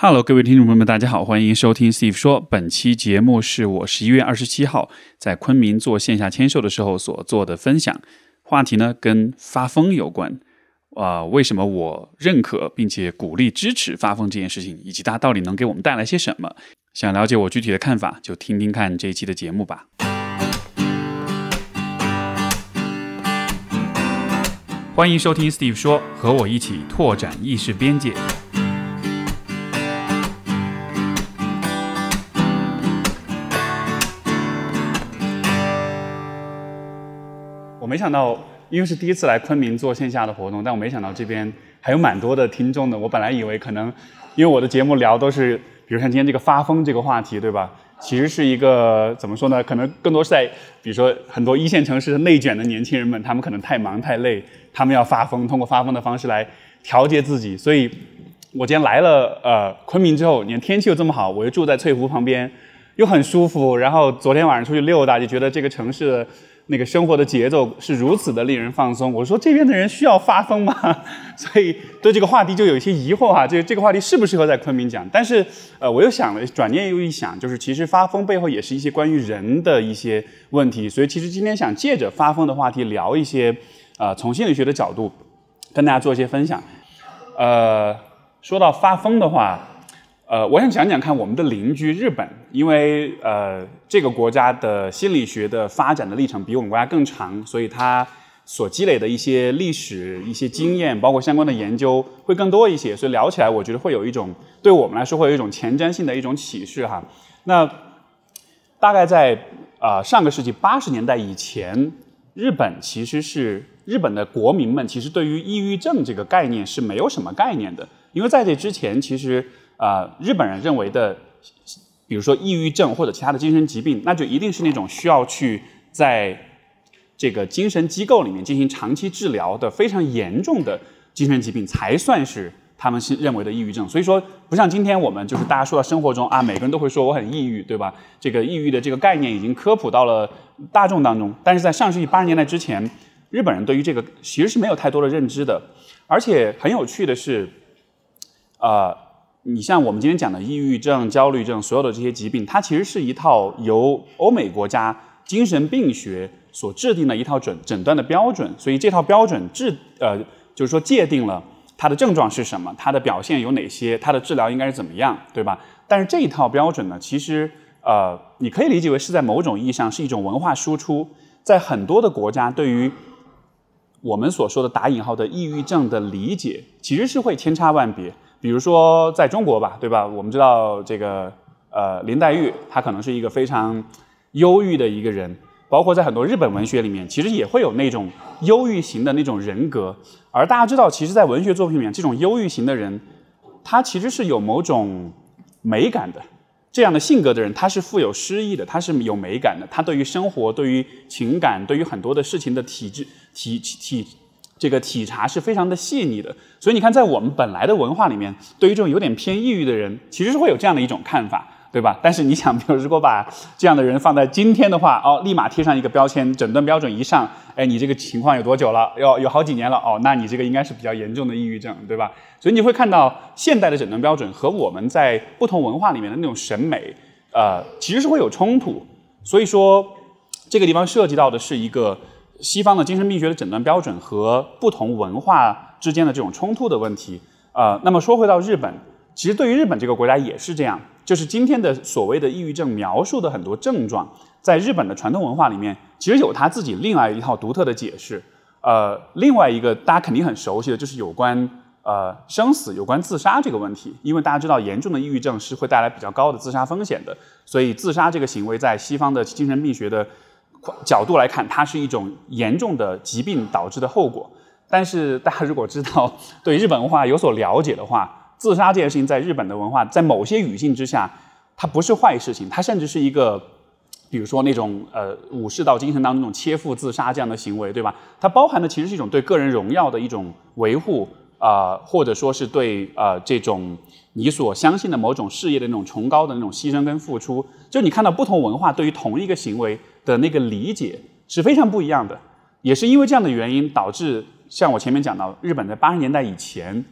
Hello，各位听众朋友们，大家好，欢迎收听 Steve 说。本期节目是我十一月二十七号在昆明做线下签售的时候所做的分享，话题呢跟发疯有关。啊、为什么我认可并且鼓励支持发疯这件事情，以及它到底能给我们带来些什么？想了解我具体的看法，就听听看这一期的节目吧。欢迎收听 Steve 说，和我一起拓展意识边界。没想到，因为是第一次来昆明做线下的活动，但我没想到这边还有蛮多的听众的。我本来以为可能，因为我的节目聊都是，比如像今天这个发疯这个话题，对吧？其实是一个怎么说呢？可能更多是在，比如说很多一线城市内卷的年轻人们，他们可能太忙太累，他们要发疯，通过发疯的方式来调节自己。所以，我今天来了呃昆明之后，你看天气又这么好，我又住在翠湖旁边，又很舒服。然后昨天晚上出去溜达，就觉得这个城市那个生活的节奏是如此的令人放松。我说这边的人需要发疯吗？所以对这个话题就有一些疑惑哈、这这个话题适不适合在昆明讲？但是呃，我又想了，转念又一想，就是其实发疯背后也是一些关于人的一些问题。所以其实今天想借着发疯的话题聊一些呃从心理学的角度跟大家做一些分享。呃，说到发疯的话，呃，我想讲讲看我们的邻居日本，因为呃这个国家的心理学的发展的历程比我们国家更长，所以它所积累的一些历史、一些经验，包括相关的研究会更多一些，所以聊起来我觉得会有一种对我们来说会有一种前瞻性的一种启示哈。那大概在啊、呃上个世纪八十年代以前，日本其实是日本的国民们其实对于抑郁症这个概念是没有什么概念的，因为在这之前，其实呃日本人认为的，比如说抑郁症或者其他的精神疾病，那就一定是那种需要去在这个精神机构里面进行长期治疗的非常严重的精神疾病，才算是他们是认为的抑郁症。所以说，不像今天我们就是大家说到生活中啊，每个人都会说我很抑郁，对吧？这个抑郁的这个概念已经科普到了大众当中。但是在上世纪八十年代之前，日本人对于这个其实是没有太多的认知的。而且很有趣的是，呃，你像我们今天讲的抑郁症、焦虑症，所有的这些疾病，它其实是一套由欧美国家精神病学所制定的一套诊诊断的标准，所以这套标准制呃，就是说界定了它的症状是什么，它的表现有哪些，它的治疗应该是怎么样，对吧？但是这一套标准呢，其实呃，你可以理解为是在某种意义上是一种文化输出，在很多的国家对于我们所说的打引号的抑郁症的理解，其实是会千差万别。比如说在中国吧，对吧？我们知道这个呃林黛玉，她可能是一个非常忧郁的一个人，包括在很多日本文学里面，其实也会有那种忧郁型的那种人格。而大家知道，其实，在文学作品里面，这种忧郁型的人，他其实是有某种美感的。这样的性格的人，他是富有诗意的，他是有美感的，他对于生活、对于情感、对于很多的事情的体质、体体这个体察是非常的细腻的。所以你看，在我们本来的文化里面，对于这种有点偏抑郁的人，其实是会有这样的一种看法，对吧？但是你想，比如如果把这样的人放在今天的话，哦，立马贴上一个标签，诊断标准一上，哎，你这个情况有多久了？要有好几年了，哦，那你这个应该是比较严重的抑郁症，对吧？所以你会看到现代的诊断标准和我们在不同文化里面的那种审美，呃，其实是会有冲突。所以说，这个地方涉及到的是一个西方的精神病学的诊断标准和不同文化之间的这种冲突的问题。呃，那么说回到日本，其实对于日本这个国家也是这样，就是今天的所谓的抑郁症描述的很多症状，在日本的传统文化里面，其实有他自己另外一套独特的解释。呃，另外一个大家肯定很熟悉的就是有关呃生死、有关自杀这个问题，因为大家知道严重的抑郁症是会带来比较高的自杀风险的，所以自杀这个行为在西方的精神病学的角度来看，它是一种严重的疾病导致的后果。但是大家如果知道对日本文化有所了解的话，自杀这件事情在日本的文化，在某些语境之下，它不是坏事情，它甚至是一个，比如说那种呃武士道精神当中那种切腹自杀这样的行为，对吧？它包含的其实是一种对个人荣耀的一种维护啊、或者说是对、呃这种你所相信的某种事业的那种崇高的那种牺牲跟付出。就你看到不同文化对于同一个行为的那个理解是非常不一样的，也是因为这样的原因导致，像我前面讲到，日本在八十年代以前，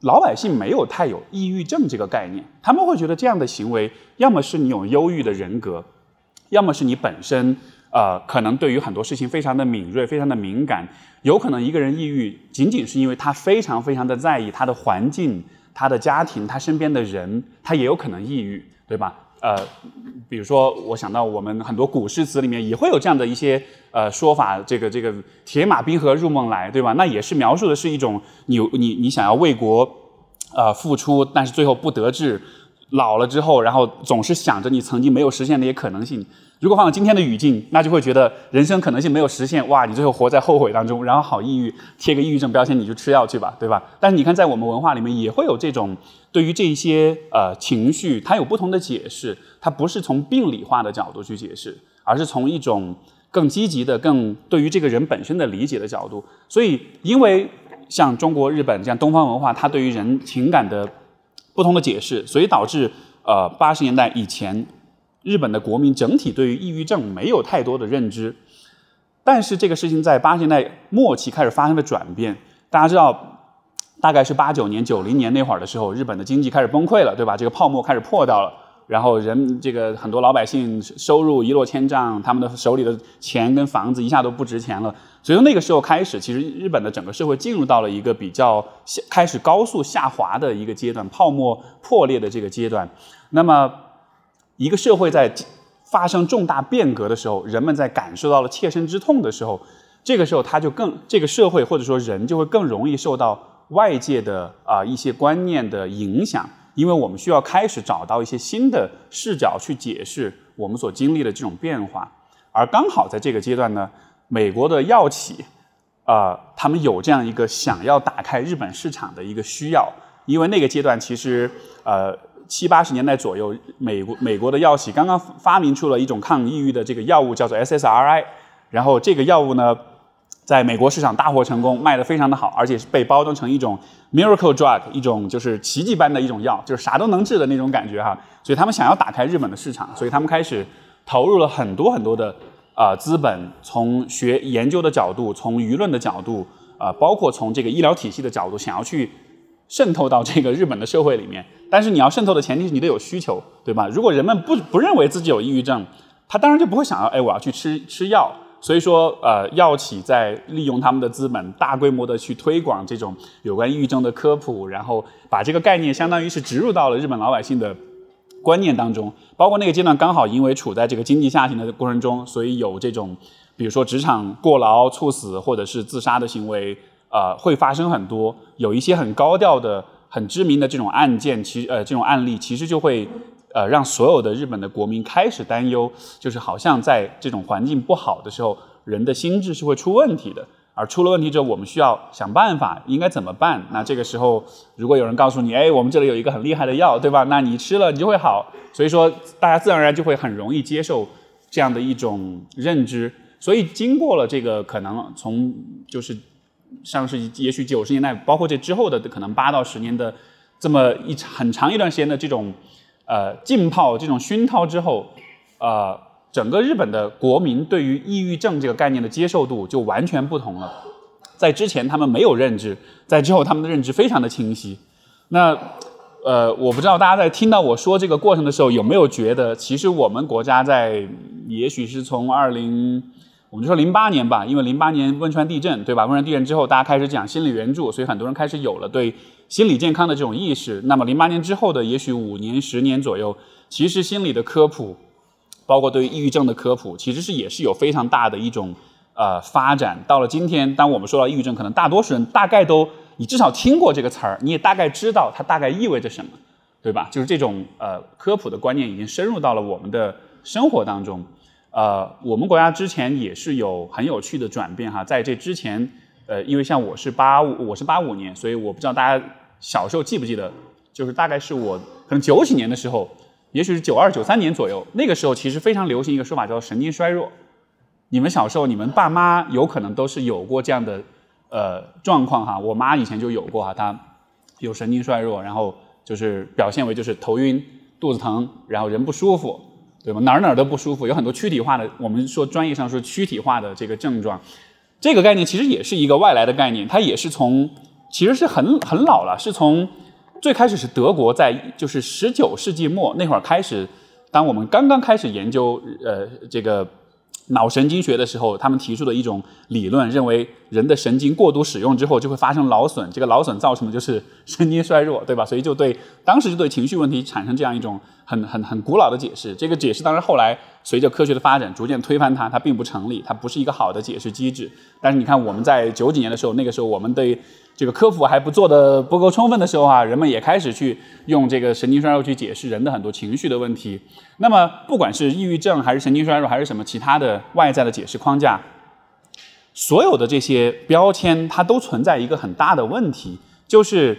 老百姓没有太有抑郁症这个概念，他们会觉得这样的行为，要么是你有忧郁的人格，要么是你本身呃可能对于很多事情非常的敏锐，非常的敏感。有可能一个人抑郁，仅仅是因为他非常非常的在意他的环境、他的家庭、他身边的人，他也有可能抑郁，对吧？呃，比如说，我想到我们很多古诗词里面也会有这样的一些呃说法，这个这个铁马冰河入梦来，对吧？那也是描述的是一种你你你想要为国呃付出，但是最后不得志，老了之后，然后总是想着你曾经没有实现的一些可能性。如果放到今天的语境，那就会觉得人生可能性没有实现，哇，你最后活在后悔当中，然后好抑郁，贴个抑郁症标签，你就吃药去吧，对吧？但是你看，在我们文化里面也会有这种对于这些呃情绪，它有不同的解释，它不是从病理化的角度去解释，而是从一种更积极的、更对于这个人本身的理解的角度。所以，因为像中国、日本这样东方文化，它对于人情感的不同的解释，所以导致呃八十年代以前。日本的国民整体对于抑郁症没有太多的认知，但是这个事情在八十年代末期开始发生了转变。大家知道，大概是八九年、九零年那会儿的时候，日本的经济开始崩溃了，对吧？这个泡沫开始破掉了，然后人这个很多老百姓收入一落千丈，他们的手里的钱跟房子一下都不值钱了。所以从那个时候开始，其实日本的整个社会进入到了一个比较下开始高速下滑的一个阶段，泡沫破裂的这个阶段。那么。一个社会在发生重大变革的时候，人们在感受到了切身之痛的时候，这个时候他就更这个社会或者说人就会更容易受到外界的啊一些观念的影响，因为我们需要开始找到一些新的视角去解释我们所经历的这种变化。而刚好在这个阶段呢，美国的药企啊，他们有这样一个想要打开日本市场的一个需要，因为那个阶段其实呃。七八十年代左右，美国美国的药企刚刚发明出了一种抗抑郁的这个药物，叫做 SSRI。然后这个药物呢，在美国市场大获成功，卖得非常的好，而且是被包装成一种 miracle drug，一种就是奇迹般的一种药，就是啥都能治的那种感觉哈。所以他们想要打开日本的市场，所以他们开始投入了很多很多的啊资本，从学研究的角度，从舆论的角度，啊，包括从这个医疗体系的角度，想要去。渗透到这个日本的社会里面，但是你要渗透的前提是你得有需求，对吧？如果人们不不认为自己有抑郁症，他当然就不会想要，哎，我要去吃吃药。所以说，呃，药企在利用他们的资本，大规模的去推广这种有关抑郁症的科普，然后把这个概念相当于是植入到了日本老百姓的观念当中。包括那个阶段刚好因为处在这个经济下行的过程中，所以有这种，比如说职场过劳猝死或者是自杀的行为。呃，会发生很多，有一些很高调的、很知名的这种案件，其实呃这种案例，其实就会呃让所有的日本的国民开始担忧，就是好像在这种环境不好的时候，人的心智是会出问题的。而出了问题之后，我们需要想办法，应该怎么办？那这个时候，如果有人告诉你，哎，我们这里有一个很厉害的药，对吧？那你吃了，你就会好。所以说，大家自然而然就会很容易接受这样的一种认知。所以，经过了这个可能从就是。上世纪也许九十年代，包括这之后的可能八到十年的这么一很长一段时间的这种呃浸泡、这种熏陶之后，呃，整个日本的国民对于抑郁症这个概念的接受度就完全不同了。在之前他们没有认知，在之后他们的认知非常的清晰。那呃，我不知道大家在听到我说这个过程的时候，有没有觉得其实我们国家在也许是从二零。我们就说零八年吧，因为零八年汶川地震，对吧？汶川地震之后，大家开始讲心理援助，所以很多人开始有了对心理健康的这种意识。那么零八年之后的也许五年、十年左右，其实心理的科普，包括对于抑郁症的科普，其实是也是有非常大的一种呃发展。到了今天，当我们说到抑郁症，可能大多数人大概都你至少听过这个词儿，你也大概知道它大概意味着什么，对吧？就是这种呃科普的观念已经深入到了我们的生活当中。呃，我们国家之前也是有很有趣的转变哈，在这之前，呃，因为像我是八五，我是八五年，所以我不知道大家小时候记不记得，就是大概是我可能九几年的时候，也许是九二九三年左右，那个时候其实非常流行一个说法叫神经衰弱。你们小时候，你们爸妈有可能都是有过这样的呃状况哈，我妈以前就有过哈，她有神经衰弱，然后就是表现为就是头晕、肚子疼，然后人不舒服。对吧？哪儿哪儿都不舒服，有很多躯体化的，我们说专业上说躯体化的这个症状，这个概念其实也是一个外来的概念，它也是从其实是很很老了，是从最开始是德国在就是十九世纪末那会儿开始，当我们刚刚开始研究呃这个脑神经学的时候，他们提出的一种理论，认为人的神经过度使用之后就会发生劳损，这个劳损造成的就是神经衰弱，对吧？所以就对当时就对情绪问题产生这样一种很很很古老的解释。这个解释当然后来随着科学的发展逐渐推翻它，它并不成立，它不是一个好的解释机制。但是你看我们在九几年的时候，那个时候我们对这个科普还不做的不够充分的时候啊，人们也开始去用这个神经衰弱去解释人的很多情绪的问题。那么不管是抑郁症还是神经衰弱还是什么其他的外在的解释框架，所有的这些标签它都存在一个很大的问题，就是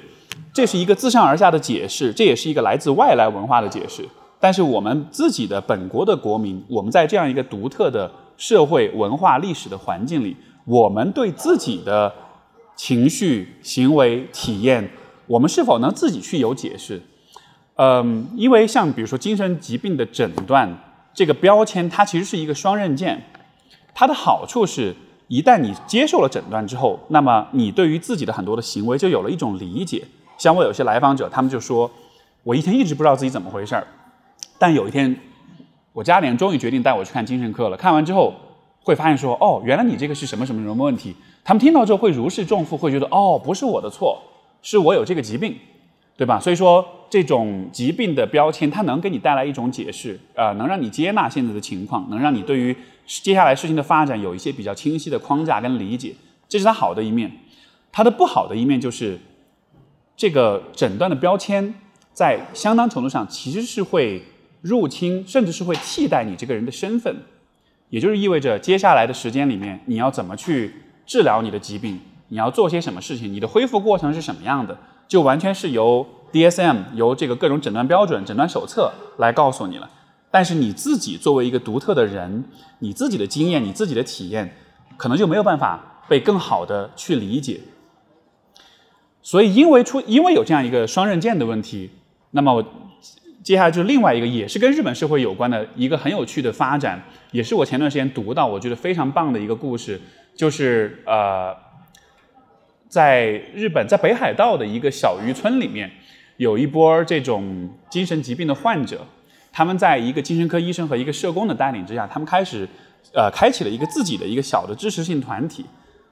这是一个自上而下的解释，这也是一个来自外来文化的解释。但是我们自己的本国的国民，我们在这样一个独特的社会文化历史的环境里，我们对自己的。情绪、行为、体验，我们是否能自己去有解释？嗯，因为像比如说精神疾病的诊断这个标签，它其实是一个双刃剑。它的好处是，一旦你接受了诊断之后，那么你对于自己的很多的行为就有了一种理解。像我有些来访者，他们就说，我一天一直不知道自己怎么回事儿，但有一天，我家里人终于决定带我去看精神科了。看完之后，会发现说，哦，原来你这个是什么什么什么问题。他们听到之后会如释重负，会觉得哦，不是我的错，是我有这个疾病，对吧？所以说，这种疾病的标签，它能给你带来一种解释，呃，能让你接纳现在的情况，能让你对于接下来事情的发展有一些比较清晰的框架跟理解，这是它好的一面。它的不好的一面就是，这个诊断的标签在相当程度上其实是会入侵，甚至是会替代你这个人的身份，也就是意味着接下来的时间里面，你要怎么去。治疗你的疾病，你要做些什么事情？你的恢复过程是什么样的？就完全是由 DSM 由这个各种诊断标准、诊断手册来告诉你了。但是你自己作为一个独特的人，你自己的经验、你自己的体验，可能就没有办法被更好的去理解。所以，因为出因为有这样一个双刃剑的问题，那么我接下来就是另外一个，也是跟日本社会有关的一个很有趣的发展，也是我前段时间读到我觉得非常棒的一个故事。就是呃，在日本，在北海道的一个小渔村里面，有一波这种精神疾病的患者，他们在一个精神科医生和一个社工的带领之下，他们开始呃，开启了一个自己的一个小的支持性团体。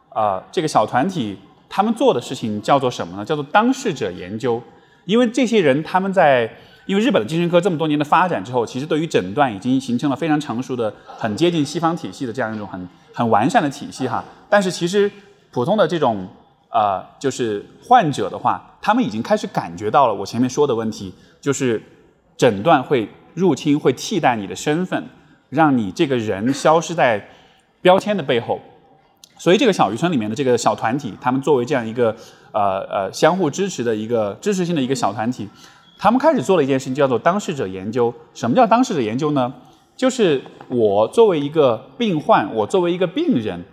啊，这个小团体他们做的事情叫做什么呢？叫做当事者研究。因为这些人他们在因为日本的精神科这么多年的发展之后，其实对于诊断已经形成了非常成熟的、很接近西方体系的这样一种很。很完善的体系哈，但是其实普通的这种呃，就是患者的话，他们已经开始感觉到了我前面说的问题，就是诊断会入侵，会替代你的身份，让你这个人消失在标签的背后。所以这个小渔村里面的这个小团体，他们作为这样一个呃呃相互支持的一个支持性的一个小团体，他们开始做了一件事情，叫做当事者研究。什么叫当事者研究呢？就是我作为一个病患，我作为一个病人，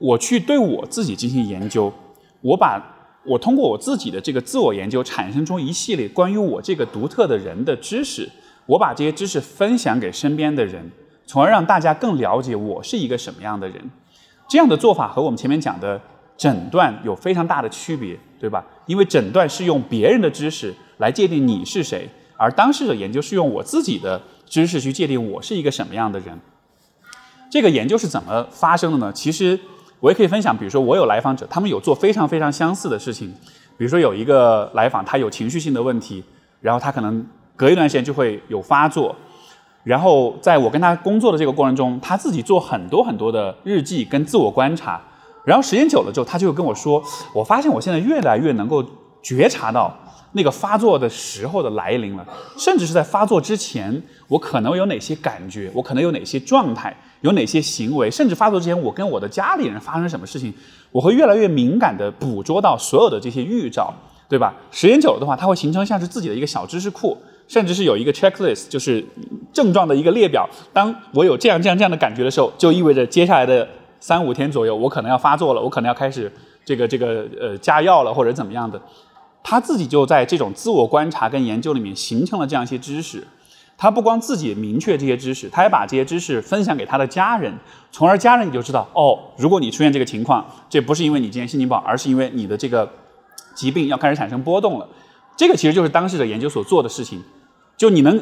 我去对我自己进行研究，我把我通过我自己的这个自我研究产生出一系列关于我这个独特的人的知识，我把这些知识分享给身边的人，从而让大家更了解我是一个什么样的人。这样的做法和我们前面讲的诊断有非常大的区别，对吧？因为诊断是用别人的知识来界定你是谁，而当事者研究是用我自己的。知识去界定我是一个什么样的人，这个研究是怎么发生的呢？其实我也可以分享，比如说我有来访者，他们有做非常非常相似的事情。比如说有一个来访，他有情绪性的问题，然后他可能隔一段时间就会有发作，然后在我跟他工作的这个过程中，他自己做很多很多的日记跟自我观察，然后时间久了之后，他就跟我说，我发现我现在越来越能够觉察到。那个发作的时候的来临了，甚至是在发作之前，我可能有哪些感觉，我可能有哪些状态，有哪些行为，甚至发作之前，我跟我的家里人发生什么事情，我会越来越敏感地捕捉到所有的这些预兆，对吧？时间久了的话，它会形成像是自己的一个小知识库，甚至是有一个 checklist，就是症状的一个列表。当我有这样这样这样的感觉的时候，就意味着接下来的三五天左右，我可能要发作了，我可能要开始这个这个呃加药了，或者怎么样的。他自己就在这种自我观察跟研究里面形成了这样一些知识，他不光自己明确这些知识，他还把这些知识分享给他的家人，从而家人你就知道，哦，如果你出现这个情况，这不是因为你今天心情不好，而是因为你的这个疾病要开始产生波动了。这个其实就是当事者研究所做的事情。就你能，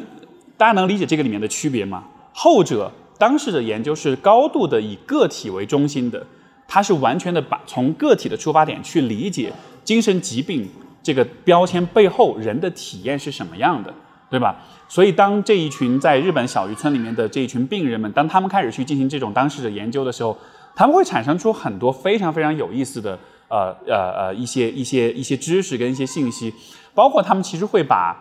大家能理解这个里面的区别吗？后者当事者研究是高度的以个体为中心的，它是完全的把从个体的出发点去理解精神疾病这个标签背后人的体验是什么样的，对吧？所以当这一群在日本小渔村里面的这一群病人们，当他们开始去进行这种当事者研究的时候，他们会产生出很多非常非常有意思的呃呃呃一些一些一些知识跟一些信息，包括他们其实会把。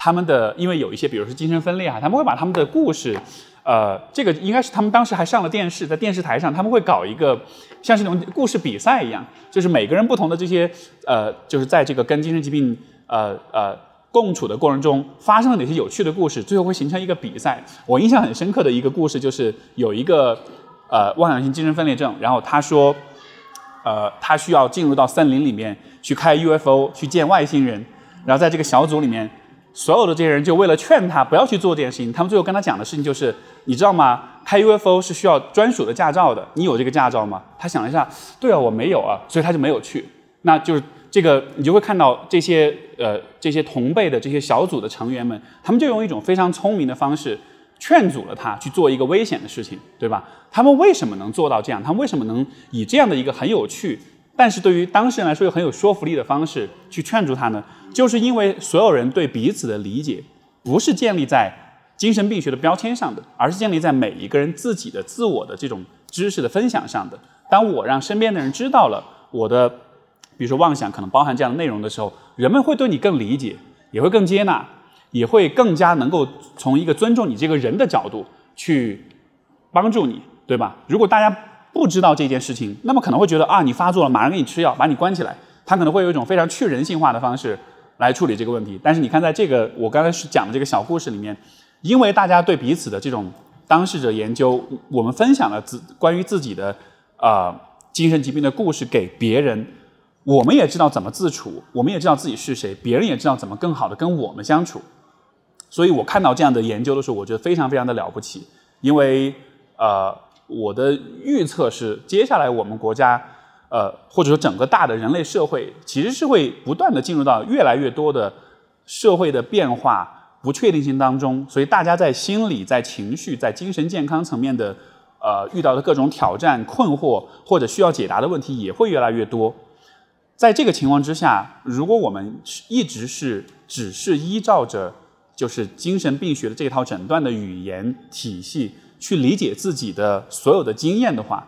他们的因为有一些，比如说精神分裂啊，他们会把他们的故事，呃，这个应该是他们当时还上了电视，在电视台上他们会搞一个像是那种故事比赛一样，就是每个人不同的这些呃，就是在这个跟精神疾病呃呃共处的过程中发生了哪些有趣的故事，最后会形成一个比赛。我印象很深刻的一个故事就是有一个呃妄想性精神分裂症，然后他说，呃，他需要进入到森林里面去开 UFO 去见外星人，然后在这个小组里面。所有的这些人就为了劝他不要去做这件事情，他们最后跟他讲的事情就是，你知道吗？开 UFO 是需要专属的驾照的，你有这个驾照吗？他想了一下，对啊，我没有啊，所以他就没有去。那就是这个，你就会看到这些呃这些同辈的这些小组的成员们，他们就用一种非常聪明的方式劝阻了他去做一个危险的事情，对吧？他们为什么能做到这样？他们为什么能以这样的一个很有趣？但是对于当事人来说又很有说服力的方式去劝住他呢，就是因为所有人对彼此的理解，不是建立在精神病学的标签上的，而是建立在每一个人自己的自我的这种知识的分享上的。当我让身边的人知道了我的，比如说妄想可能包含这样的内容的时候，人们会对你更理解，也会更接纳，也会更加能够从一个尊重你这个人的角度去帮助你，对吧？如果大家。不知道这件事情，那么可能会觉得啊，你发作了，马上给你吃药，把你关起来。他可能会有一种非常去人性化的方式来处理这个问题。但是你看，在这个我刚才是讲的这个小故事里面，因为大家对彼此的这种当事者研究，我们分享了自关于自己的呃精神疾病的故事给别人，我们也知道怎么自处，我们也知道自己是谁，别人也知道怎么更好的跟我们相处。所以我看到这样的研究的时候，我觉得非常非常的了不起，因为呃。我的预测是，接下来我们国家，呃，或者说整个大的人类社会，其实是会不断的进入到越来越多的社会的变化不确定性当中，所以大家在心理、在情绪、在精神健康层面的，呃，遇到的各种挑战、困惑或者需要解答的问题也会越来越多。在这个情况之下，如果我们一直是只是依照着就是精神病学的这套诊断的语言体系。去理解自己的所有的经验的话，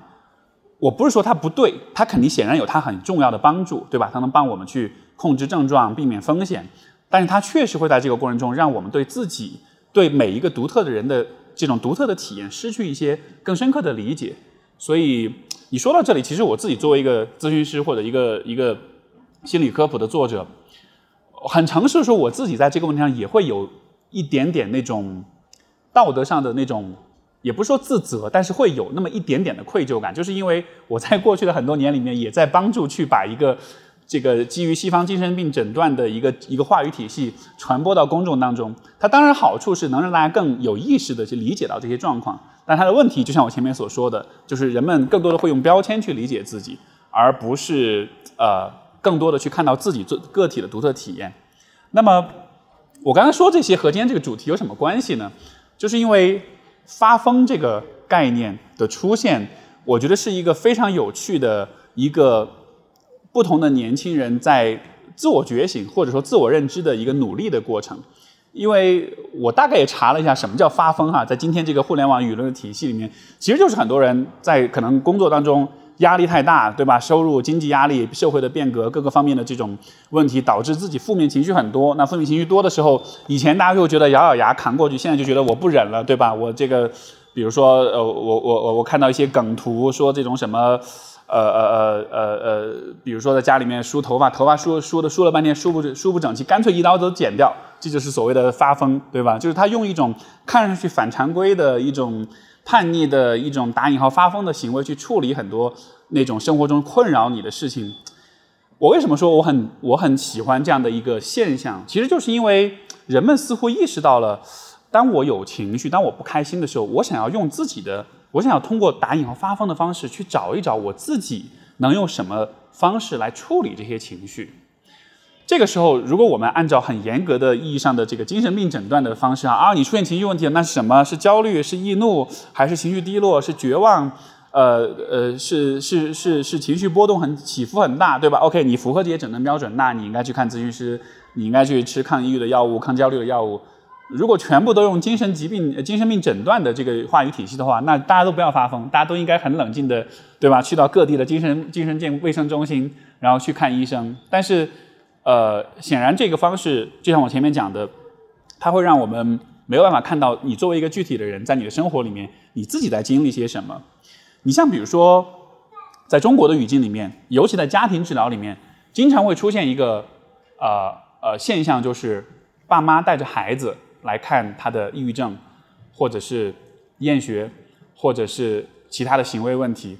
我不是说它不对，它肯定显然有它很重要的帮助，对吧？它能帮我们去控制症状、避免风险，但是它确实会在这个过程中让我们对自己、对每一个独特的人的这种独特的体验失去一些更深刻的理解。所以你说到这里，其实我自己作为一个咨询师或者一个一个心理科普的作者，很诚实说，我自己在这个问题上也会有一点点那种道德上的那种。也不是说自责，但是会有那么一点点的愧疚感，就是因为我在过去的很多年里面，也在帮助去把一个这个基于西方精神病诊断的一个一个话语体系传播到公众当中。它当然好处是能让大家更有意识的去理解到这些状况，但它的问题就像我前面所说的，就是人们更多的会用标签去理解自己，而不是呃更多的去看到自己做个体的独特体验。那么我刚才说这些和今天这个主题有什么关系呢？就是因为。发疯这个概念的出现，我觉得是一个非常有趣的一个不同的年轻人在自我觉醒或者说自我认知的一个努力的过程。因为我大概也查了一下什么叫发疯哈，在今天这个互联网舆论的体系里面，其实就是很多人在可能工作当中。压力太大，对吧？收入、经济压力、社会的变革，各个方面的这种问题，导致自己负面情绪很多。那负面情绪多的时候，以前大家就觉得咬咬牙扛过去，现在就觉得我不忍了，对吧？我这个，比如说，呃，我我我我看到一些梗图，说这种什么，呃呃呃呃呃，比如说在家里面梳头发，头发梳梳的梳了半天梳不梳不整齐，干脆一刀都剪掉，这就是所谓的发疯，对吧？就是他用一种看上去反常规的一种。叛逆的一种打引号发疯的行为去处理很多那种生活中困扰你的事情。我为什么说我很我很喜欢这样的一个现象？其实就是因为人们似乎意识到了，当我有情绪，当我不开心的时候，我想要用自己的，我想要通过打引号发疯的方式去找一找我自己能用什么方式来处理这些情绪。这个时候，如果我们按照很严格的意义上的这个精神病诊断的方式啊，啊，你出现情绪问题了，那是什么？是焦虑？是易怒？还是情绪低落？是绝望？呃呃，是是是是情绪波动很起伏很大，对吧？OK，你符合这些诊断标准，那你应该去看咨询师，你应该去吃抗抑郁的药物、抗焦虑的药物。如果全部都用精神疾病、精神病诊断的这个话语体系的话，那大家都不要发疯，大家都应该很冷静的，对吧？去到各地的精神精神健卫生中心，然后去看医生。但是，呃，显然这个方式，就像我前面讲的，它会让我们没有办法看到你作为一个具体的人，在你的生活里面，你自己在经历些什么。你像比如说，在中国的语境里面，尤其在家庭治疗里面，经常会出现一个呃呃现象，就是爸妈带着孩子。来看他的抑郁症，或者是厌学，或者是其他的行为问题。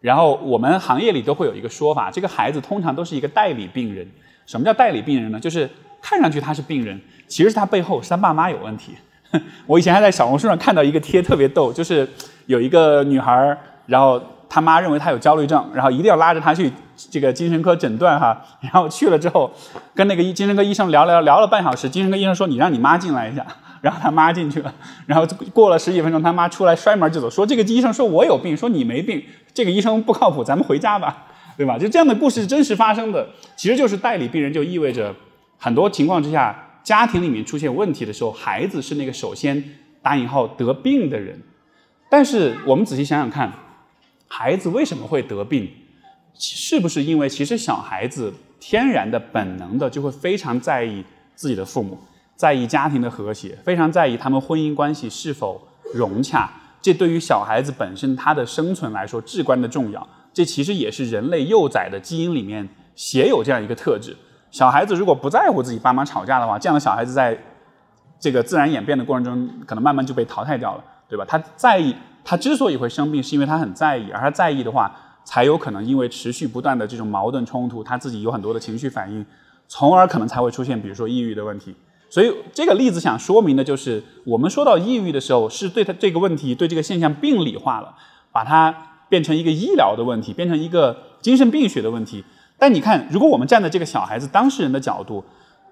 然后我们行业里都会有一个说法，这个孩子通常都是一个代理病人。什么叫代理病人呢？就是看上去他是病人，其实他背后是他爸妈有问题。我以前还在小红书上看到一个贴特别逗，就是有一个女孩，然后他妈认为她有焦虑症，然后一定要拉着她去。这个精神科诊断哈，然后去了之后，跟那个医精神科医生聊聊聊了半小时，精神科医生说你让你妈进来一下，然后他妈进去了，然后过了十几分钟，他妈出来摔门就走，说这个医生说我有病，说你没病，这个医生不靠谱，咱们回家吧，对吧？就这样的故事真实发生的，其实就是代理病人，就意味着很多情况之下，家庭里面出现问题的时候，孩子是那个首先打引号得病的人，但是我们仔细想想看，孩子为什么会得病？是不是因为其实小孩子天然的本能的就会非常在意自己的父母，在意家庭的和谐，非常在意他们婚姻关系是否融洽？这对于小孩子本身他的生存来说至关的重要。这其实也是人类幼崽的基因里面写有这样一个特质。小孩子如果不在乎自己爸妈吵架的话，这样的小孩子在这个自然演变的过程中，可能慢慢就被淘汰掉了，对吧？他在意，他之所以会生病，是因为他很在意，而他在意的话。才有可能因为持续不断的这种矛盾冲突，他自己有很多的情绪反应，从而可能才会出现，比如说抑郁的问题。所以这个例子想说明的就是，我们说到抑郁的时候，是对他这个问题、对这个现象病理化了，把它变成一个医疗的问题，变成一个精神病学的问题。但你看，如果我们站在这个小孩子当事人的角度，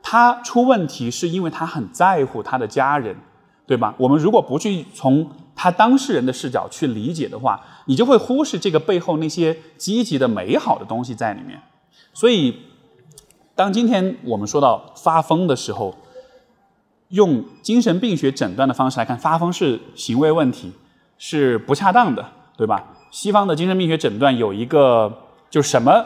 他出问题是因为他很在乎他的家人，对吧？我们如果不去从他当事人的视角去理解的话，你就会忽视这个背后那些积极的、美好的东西在里面。所以，当今天我们说到发疯的时候，用精神病学诊断的方式来看，发疯是行为问题，是不恰当的，对吧？西方的精神病学诊断有一个，就是什么，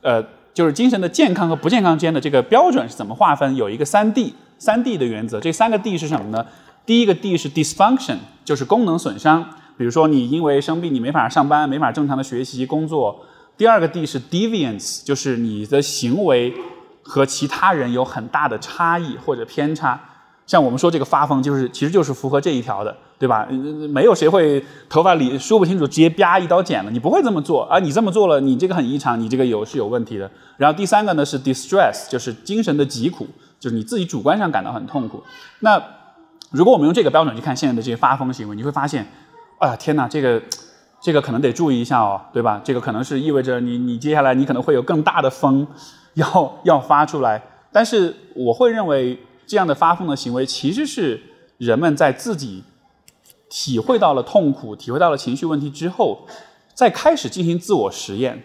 呃，就是精神的健康和不健康之间的这个标准是怎么划分？有一个三 D，三 D 的原则。这三个 D 是什么呢？第一个 D 是 dysfunction，就是功能损伤，比如说你因为生病，你没法上班，没法正常的学习工作。第二个 D 是 deviance，就是你的行为和其他人有很大的差异或者偏差。像我们说这个发疯，就是其实就是符合这一条的，对吧？没有谁会头发理梳不清楚，直接啪一刀剪了，你不会这么做啊！你这么做了，你这个很异常，你这个有是有问题的。然后第三个呢是 distress，就是精神的疾苦，就是你自己主观上感到很痛苦。那如果我们用这个标准去看现在的这些发疯行为，你会发现，啊天哪，这个这个可能得注意一下哦，对吧？这个可能是意味着你你接下来你可能会有更大的疯要要发出来。但是我会认为这样的发疯的行为其实是人们在自己体会到了痛苦、体会到了情绪问题之后，再开始进行自我实验，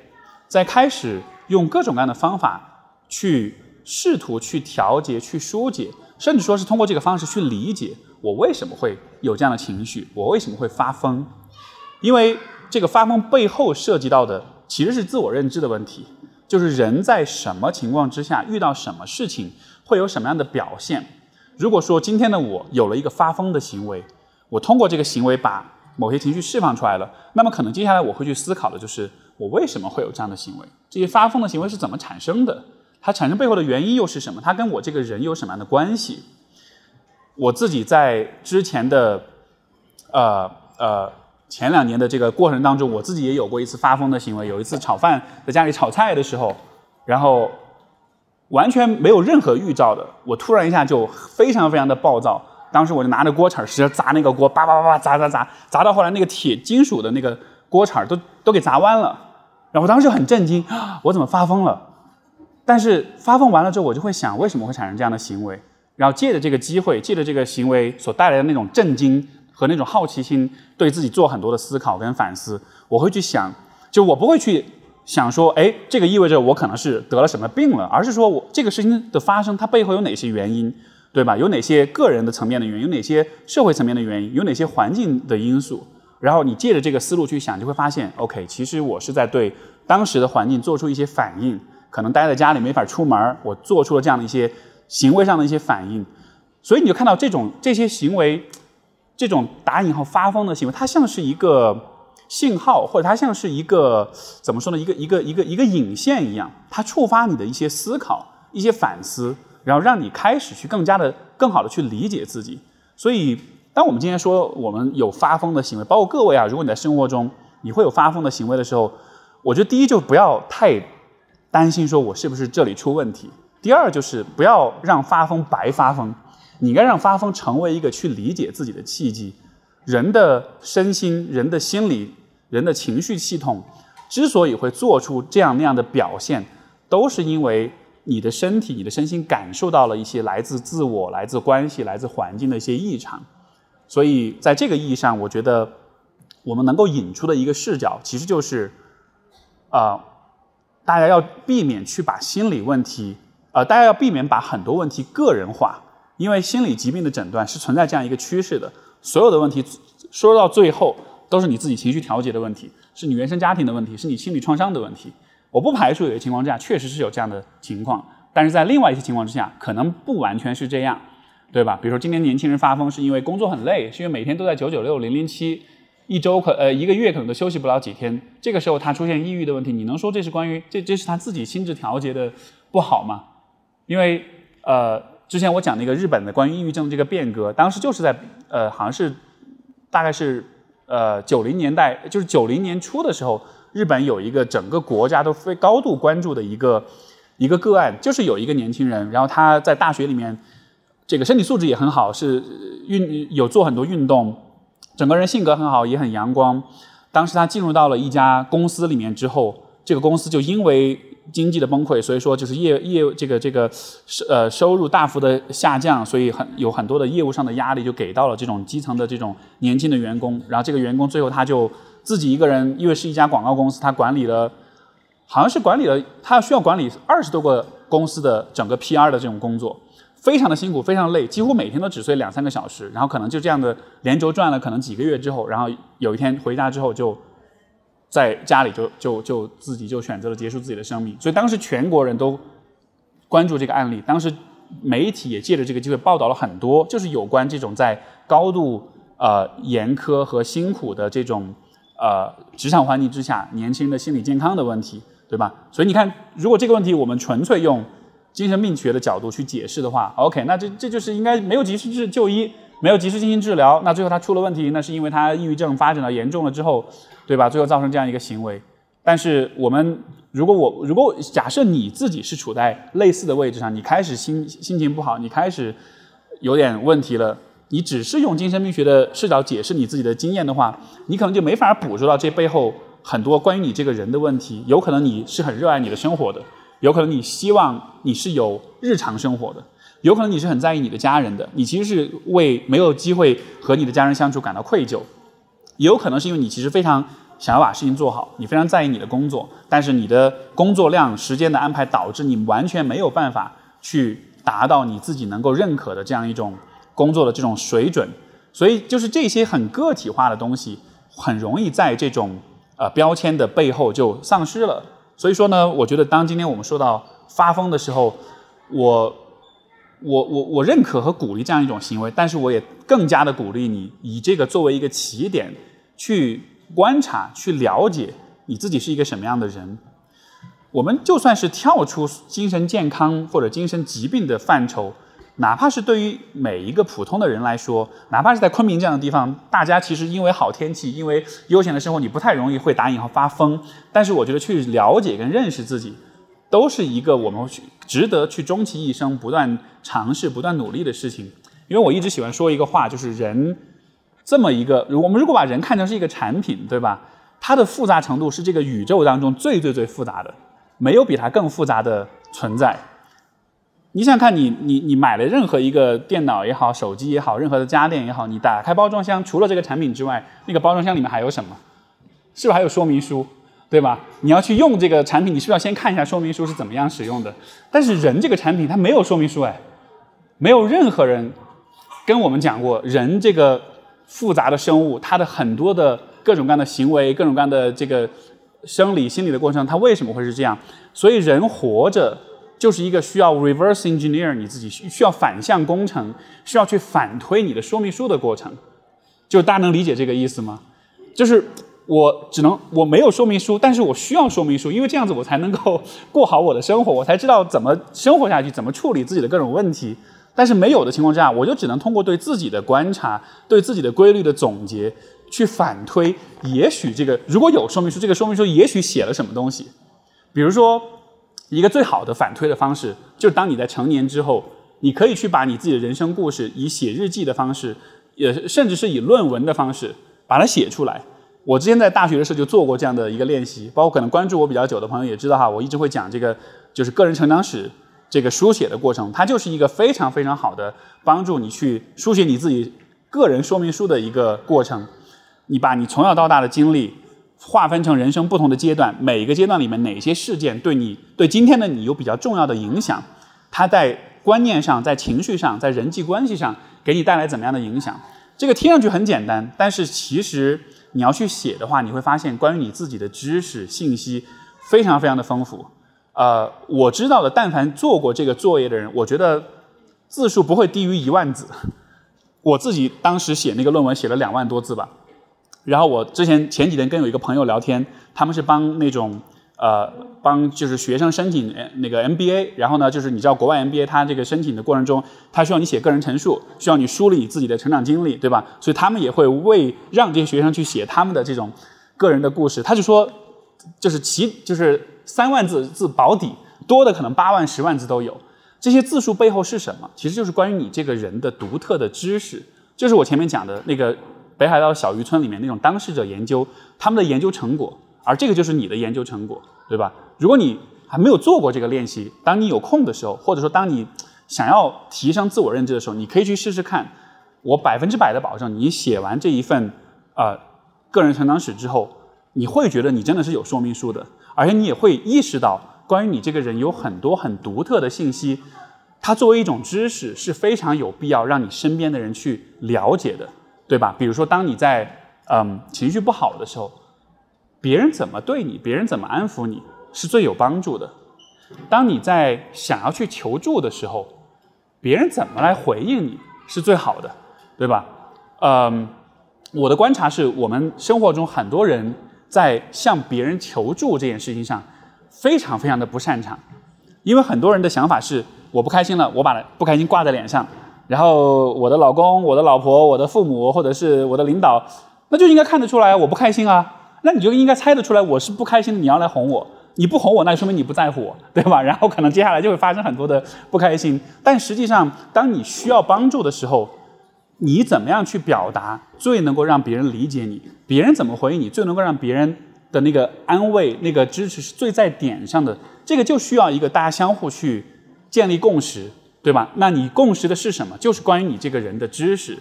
再开始用各种各样的方法去试图去调节、去疏解。甚至说是通过这个方式去理解我为什么会有这样的情绪，我为什么会发疯，因为这个发疯背后涉及到的其实是自我认知的问题，就是人在什么情况之下遇到什么事情会有什么样的表现。如果说今天的我有了一个发疯的行为，我通过这个行为把某些情绪释放出来了，那么可能接下来我会去思考的就是我为什么会有这样的行为，这些发疯的行为是怎么产生的。它产生背后的原因又是什么？它跟我这个人有什么样的关系？我自己在之前的，呃呃前两年的这个过程当中，我自己也有过一次发疯的行为。有一次炒饭在家里炒菜的时候，然后完全没有任何预兆的，我突然一下就非常非常的暴躁，当时我就拿着锅铲使劲砸那个锅，叭叭叭叭砸砸砸，砸到后来那个铁金属的那个锅铲都都给砸弯了。然后我当时很震惊，我怎么发疯了？但是发疯完了之后，我就会想，为什么会产生这样的行为？然后借着这个机会，借着这个行为所带来的那种震惊和那种好奇心，对自己做很多的思考跟反思。我会去想，就我不会去想说，哎，这个意味着我可能是得了什么病了，而是说我这个事情的发生，它背后有哪些原因，对吧？有哪些个人的层面的原因，有哪些社会层面的原因，有哪些环境的因素？然后你借着这个思路去想，就会发现，OK，其实我是在对当时的环境做出一些反应，可能待在家里没法出门，我做出了这样的一些行为上的一些反应，所以你就看到这种这些行为，这种打引号发疯的行为，它像是一个信号，或者它像是一个怎么说呢？一个一个一个一个引线一样，它触发你的一些思考、一些反思，然后让你开始去更加的、更好的去理解自己，所以。当我们今天说我们有发疯的行为，包括各位啊，如果你在生活中你会有发疯的行为的时候，我觉得第一就不要太担心说我是不是这里出问题，第二就是不要让发疯白发疯，你应该让发疯成为一个去理解自己的契机。人的身心、人的心理、人的情绪系统之所以会做出这样那样的表现，都是因为你的身体、你的身心感受到了一些来自自我、来自关系、来自环境的一些异常。所以，在这个意义上，我觉得我们能够引出的一个视角，其实就是，啊，大家要避免去把心理问题，呃，大家要避免把很多问题个人化，因为心理疾病的诊断是存在这样一个趋势的。所有的问题说到最后，都是你自己情绪调节的问题，是你原生家庭的问题，是你心理创伤的问题。我不排除有些情况之下确实是有这样的情况，但是在另外一些情况之下，可能不完全是这样。对吧？比如说今天年轻人发疯，是因为工作很累，是因为每天都在九九六零零七，一周可呃一个月可能都休息不了几天。这个时候他出现抑郁的问题，你能说这是关于这这是他自己心智调节的不好吗？因为呃之前我讲那个日本的关于抑郁症这个变革，当时就是在呃好像是大概是呃九零年代，就是九零年初的时候，日本有一个整个国家都非高度关注的一个一个个案，就是有一个年轻人，然后他在大学里面。这个身体素质也很好，是运有做很多运动，整个人性格很好，也很阳光。当时他进入到了一家公司里面之后，这个公司就因为经济的崩溃，所以说就是业业这个这个呃收入大幅的下降，所以很有很多的业务上的压力就给到了这种基层的这种年轻的员工。然后这个员工最后他就自己一个人，因为是一家广告公司，他管理了好像是管理了他需要管理二十多个公司的整个 PR 的这种工作。非常的辛苦，非常累，几乎每天都只睡两三个小时，然后可能就这样的连轴转了，可能几个月之后，然后有一天回家之后，就在家里就就就自己就选择了结束自己的生命。所以当时全国人都关注这个案例，当时媒体也借着这个机会报道了很多，就是有关这种在高度呃严苛和辛苦的这种呃职场环境之下，年轻人的心理健康的问题，对吧？所以你看，如果这个问题我们纯粹用。精神病学的角度去解释的话，OK，那这这就是应该没有及时治就医，没有及时进行治疗，那最后他出了问题，那是因为他抑郁症发展到严重了之后，对吧？最后造成这样一个行为。但是我们如果我如果假设你自己是处在类似的位置上，你开始心心情不好，你开始有点问题了，你只是用精神病学的视角解释你自己的经验的话，你可能就没法捕捉到这背后很多关于你这个人的问题。有可能你是很热爱你的生活的。有可能你希望你是有日常生活的，有可能你是很在意你的家人的，你其实是为没有机会和你的家人相处感到愧疚，也有可能是因为你其实非常想要把事情做好，你非常在意你的工作，但是你的工作量、时间的安排导致你完全没有办法去达到你自己能够认可的这样一种工作的这种水准，所以就是这些很个体化的东西，很容易在这种呃标签的背后就丧失了。所以说呢，我觉得当今天我们说到发疯的时候，我我我我认可和鼓励这样一种行为，但是我也更加的鼓励你以这个作为一个起点，去观察、去了解你自己是一个什么样的人。我们就算是跳出精神健康或者精神疾病的范畴。哪怕是对于每一个普通的人来说，哪怕是在昆明这样的地方，大家其实因为好天气，因为悠闲的生活，你不太容易会打引号发疯。但是我觉得去了解跟认识自己，都是一个我们值得去终其一生不断尝试、不断努力的事情。因为我一直喜欢说一个话，就是人这么一个，我们如果把人看成是一个产品，对吧？它的复杂程度是这个宇宙当中最最最复杂的，没有比它更复杂的存在。你想看，你你你买了任何一个电脑也好，手机也好，任何的家电也好，你打开包装箱，除了这个产品之外，那个包装箱里面还有什么？是不是还有说明书？对吧？你要去用这个产品，你是不是要先看一下说明书是怎么样使用的？但是人这个产品它没有说明书哎，没有任何人跟我们讲过人这个复杂的生物，它的很多的各种各样的行为，各种各样的这个生理心理的过程，它为什么会是这样？所以人活着就是一个需要 reverse engineer 你自己需要反向工程，需要去反推你的说明书的过程。就大家能理解这个意思吗？就是。我只能我没有说明书，但是我需要说明书，因为这样子我才能够过好我的生活，我才知道怎么生活下去，怎么处理自己的各种问题。但是没有的情况之下，我就只能通过对自己的观察、对自己的规律的总结去反推。也许这个如果有说明书，这个说明书也许写了什么东西。比如说，一个最好的反推的方式，就是当你在成年之后，你可以去把你自己的人生故事以写日记的方式，也甚至是以论文的方式把它写出来。我之前在大学的时候就做过这样的一个练习，包括可能关注我比较久的朋友也知道哈，我一直会讲这个就是个人成长史这个书写的过程，它就是一个非常非常好的帮助你去书写你自己个人说明书的一个过程。你把你从小到大的经历划分成人生不同的阶段，每一个阶段里面哪些事件对你对今天的你有比较重要的影响，它在观念上、在情绪上、在人际关系上给你带来怎么样的影响？这个听上去很简单，但是其实。你要去写的话，你会发现关于你自己的知识信息非常非常的丰富。呃，我知道的，但凡做过这个作业的人，我觉得字数不会低于一万字。我自己当时写那个论文写了两万多字吧。然后我之前前几天跟有一个朋友聊天，他们是帮那种。呃，帮就是学生申请那个 MBA，然后呢，就是你知道国外 MBA，它这个申请的过程中，它需要你写个人陈述，需要你梳理你自己的成长经历，对吧？所以他们也会为让这些学生去写他们的这种个人的故事。他就说，就是其就是三万字字保底，多的可能八万、十万字都有。这些字数背后是什么？其实就是关于你这个人的独特的知识，就是我前面讲的那个北海道小渔村里面那种当事者研究他们的研究成果。而这个就是你的研究成果，对吧？如果你还没有做过这个练习，当你有空的时候，或者说当你想要提升自我认知的时候，你可以去试试看。我百分之百的保证，你写完这一份呃个人成长史之后，你会觉得你真的是有说明书的，而且你也会意识到，关于你这个人有很多很独特的信息，它作为一种知识是非常有必要让你身边的人去了解的，对吧？比如说，当你在嗯情绪不好的时候。别人怎么对你，别人怎么安抚你，是最有帮助的。当你在想要去求助的时候，别人怎么来回应你是最好的，对吧？嗯，我的观察是我们生活中很多人在向别人求助这件事情上非常非常的不擅长，因为很多人的想法是我不开心了，我把不开心挂在脸上，然后我的老公、我的老婆、我的父母或者是我的领导，那就应该看得出来我不开心啊。那你就应该猜得出来，我是不开心的，你要来哄我。你不哄我，那就说明你不在乎我，对吧？然后可能接下来就会发生很多的不开心。但实际上，当你需要帮助的时候，你怎么样去表达，最能够让别人理解你？别人怎么回应你，最能够让别人的那个安慰、那个支持是最在点上的。这个就需要一个大家相互去建立共识，对吧？那你共识的是什么？就是关于你这个人的知识。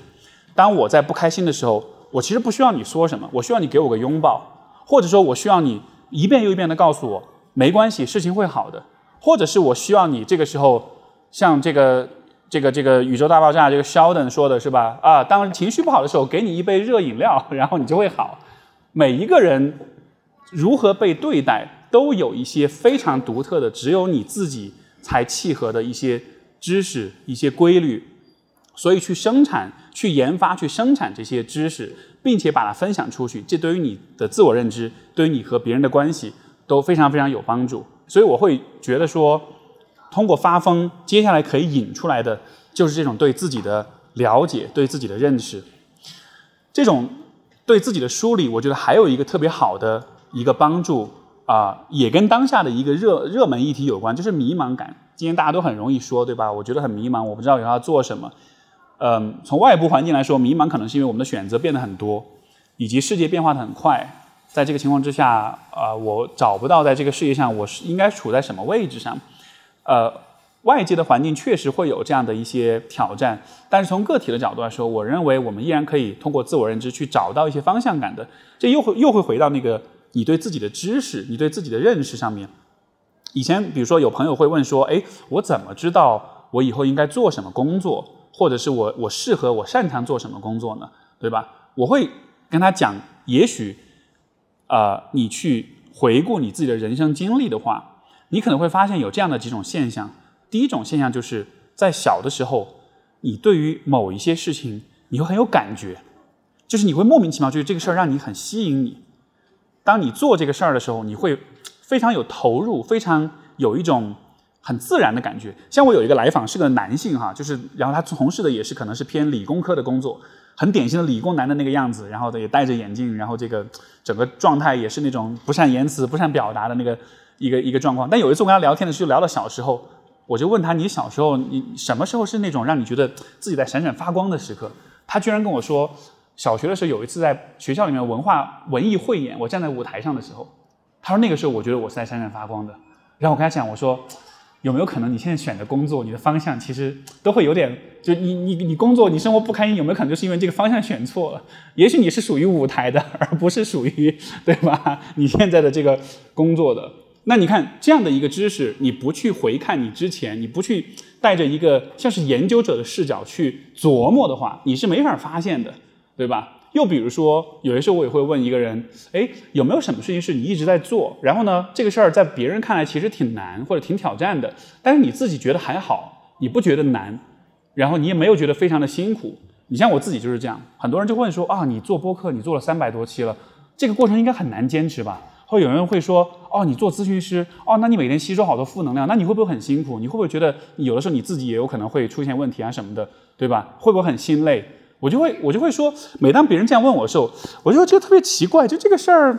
当我在不开心的时候。我其实不需要你说什么，我需要你给我个拥抱，或者说我需要你一遍又一遍的告诉我没关系，事情会好的，或者是我需要你这个时候像这个这个这个宇宙大爆炸这个 Sheldon 说的是吧？啊，当情绪不好的时候，给你一杯热饮料，然后你就会好。每一个人如何被对待，都有一些非常独特的，只有你自己才契合的一些知识、一些规律。所以去生产、去研发、去生产这些知识，并且把它分享出去，这对于你的自我认知，对于你和别人的关系都非常非常有帮助。所以我会觉得说，通过发疯，接下来可以引出来的就是这种对自己的了解、对自己的认识。这种对自己的梳理，我觉得还有一个特别好的一个帮助啊，也跟当下的一个热热门议题有关，就是迷茫感。今天大家都很容易说，对吧？我觉得很迷茫，我不知道以后要做什么。嗯，从外部环境来说，迷茫可能是因为我们的选择变得很多，以及世界变化的很快。在这个情况之下，啊，我找不到在这个世界上我是应该处在什么位置上。呃，外界的环境确实会有这样的一些挑战，但是从个体的角度来说，我认为我们依然可以通过自我认知去找到一些方向感的。这又会又会回到那个你对自己的知识、你对自己的认识上面。以前比如说有朋友会问说，哎，我怎么知道我以后应该做什么工作？或者是我我适合我擅长做什么工作呢？对吧？我会跟他讲，也许，呃，你去回顾你自己的人生经历的话，你可能会发现有这样的几种现象。第一种现象就是在小的时候，你对于某一些事情你会很有感觉，就是你会莫名其妙，就是这个事儿让你很吸引你。当你做这个事儿的时候，你会 非常有投入，非常有一种。很自然的感觉，像我有一个来访是个男性哈，就是然后他从事的也是可能是偏理工科的工作，很典型的理工男的那个样子，然后也戴着眼镜，然后这个整个状态也是那种不善言辞、不善表达的那个一个一个状况。但有一次我跟他聊天的时候，聊到小时候，我就问他：“你小时候你什么时候是那种让你觉得自己在闪闪发光的时刻？”他居然跟我说，小学的时候有一次在学校里面文化文艺汇演，我站在舞台上的时候，他说那个时候我觉得我是在闪闪发光的。然后我跟他讲，我说。有没有可能你现在选的工作，你的方向其实都会有点，就你你你工作你生活不开心，有没有可能就是因为这个方向选错了？也许你是属于舞台的，而不是属于对吧？你现在的这个工作的，那你看这样的一个知识，你不去回看你之前，你不去带着一个像是研究者的视角去琢磨的话，你是没法发现的，对吧？又比如说，有些时候我也会问一个人，哎，有没有什么事情是你一直在做？然后呢，这个事儿在别人看来其实挺难或者挺挑战的，但是你自己觉得还好，你不觉得难，然后你也没有觉得非常的辛苦。你像我自己就是这样，很多人就问说啊，你做播客，你做了三百多期了，这个过程应该很难坚持吧？或有人会说，哦，你做咨询师，哦，那你每天吸收好多负能量，那你会不会很辛苦？你会不会觉得有的时候你自己也有可能会出现问题啊什么的，对吧？会不会很心累？我就会我就会说，每当别人这样问我的时候，我就觉得特别奇怪，就这个事儿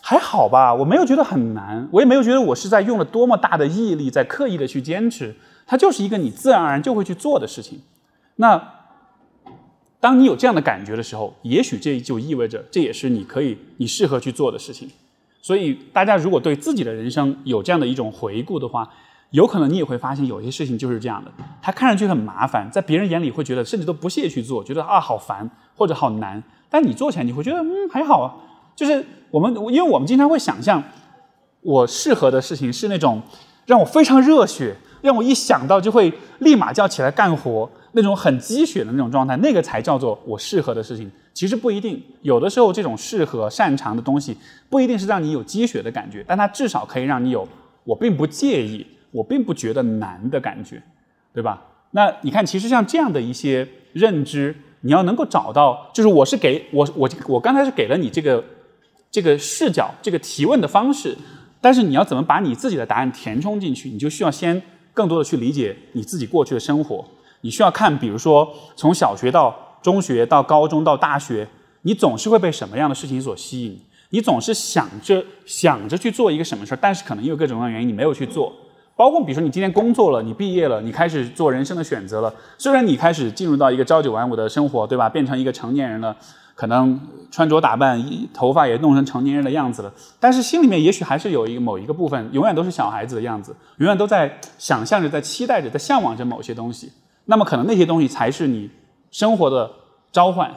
还好吧，我没有觉得很难，我也没有觉得我是在用了多么大的毅力在刻意的去坚持，它就是一个你自然而然就会去做的事情。那当你有这样的感觉的时候，也许这就意味着这也是你可以你适合去做的事情。所以大家如果对自己的人生有这样的一种回顾的话，有可能你也会发现有些事情就是这样的，它看上去很麻烦，在别人眼里会觉得甚至都不屑去做，觉得啊好烦或者好难。但你做起来你会觉得嗯还好啊。就是我们因为我们经常会想象，我适合的事情是那种让我非常热血，让我一想到就会立马就要起来干活那种很鸡血的那种状态，那个才叫做我适合的事情。其实不一定，有的时候这种适合擅长的东西不一定是让你有鸡血的感觉，但它至少可以让你有我并不介意。我并不觉得难的感觉，对吧？那你看，其实像这样的一些认知，你要能够找到，就是我是给我我我刚才是给了你这个这个视角，这个提问的方式，但是你要怎么把你自己的答案填充进去，你就需要先更多的去理解你自己过去的生活。你需要看，比如说从小学到中学到高中到大学，你总是会被什么样的事情所吸引？你总是想着想着去做一个什么事儿，但是可能因为各种各样的原因，你没有去做。包括比如说你今天工作了，你毕业了，你开始做人生的选择了。虽然你开始进入到一个朝九晚五的生活，对吧？变成一个成年人了，可能穿着打扮、头发也弄成成年人的样子了，但是心里面也许还是有一个某一个部分，永远都是小孩子的样子，永远都在想象着、在期待着、在向往着某些东西。那么可能那些东西才是你生活的召唤。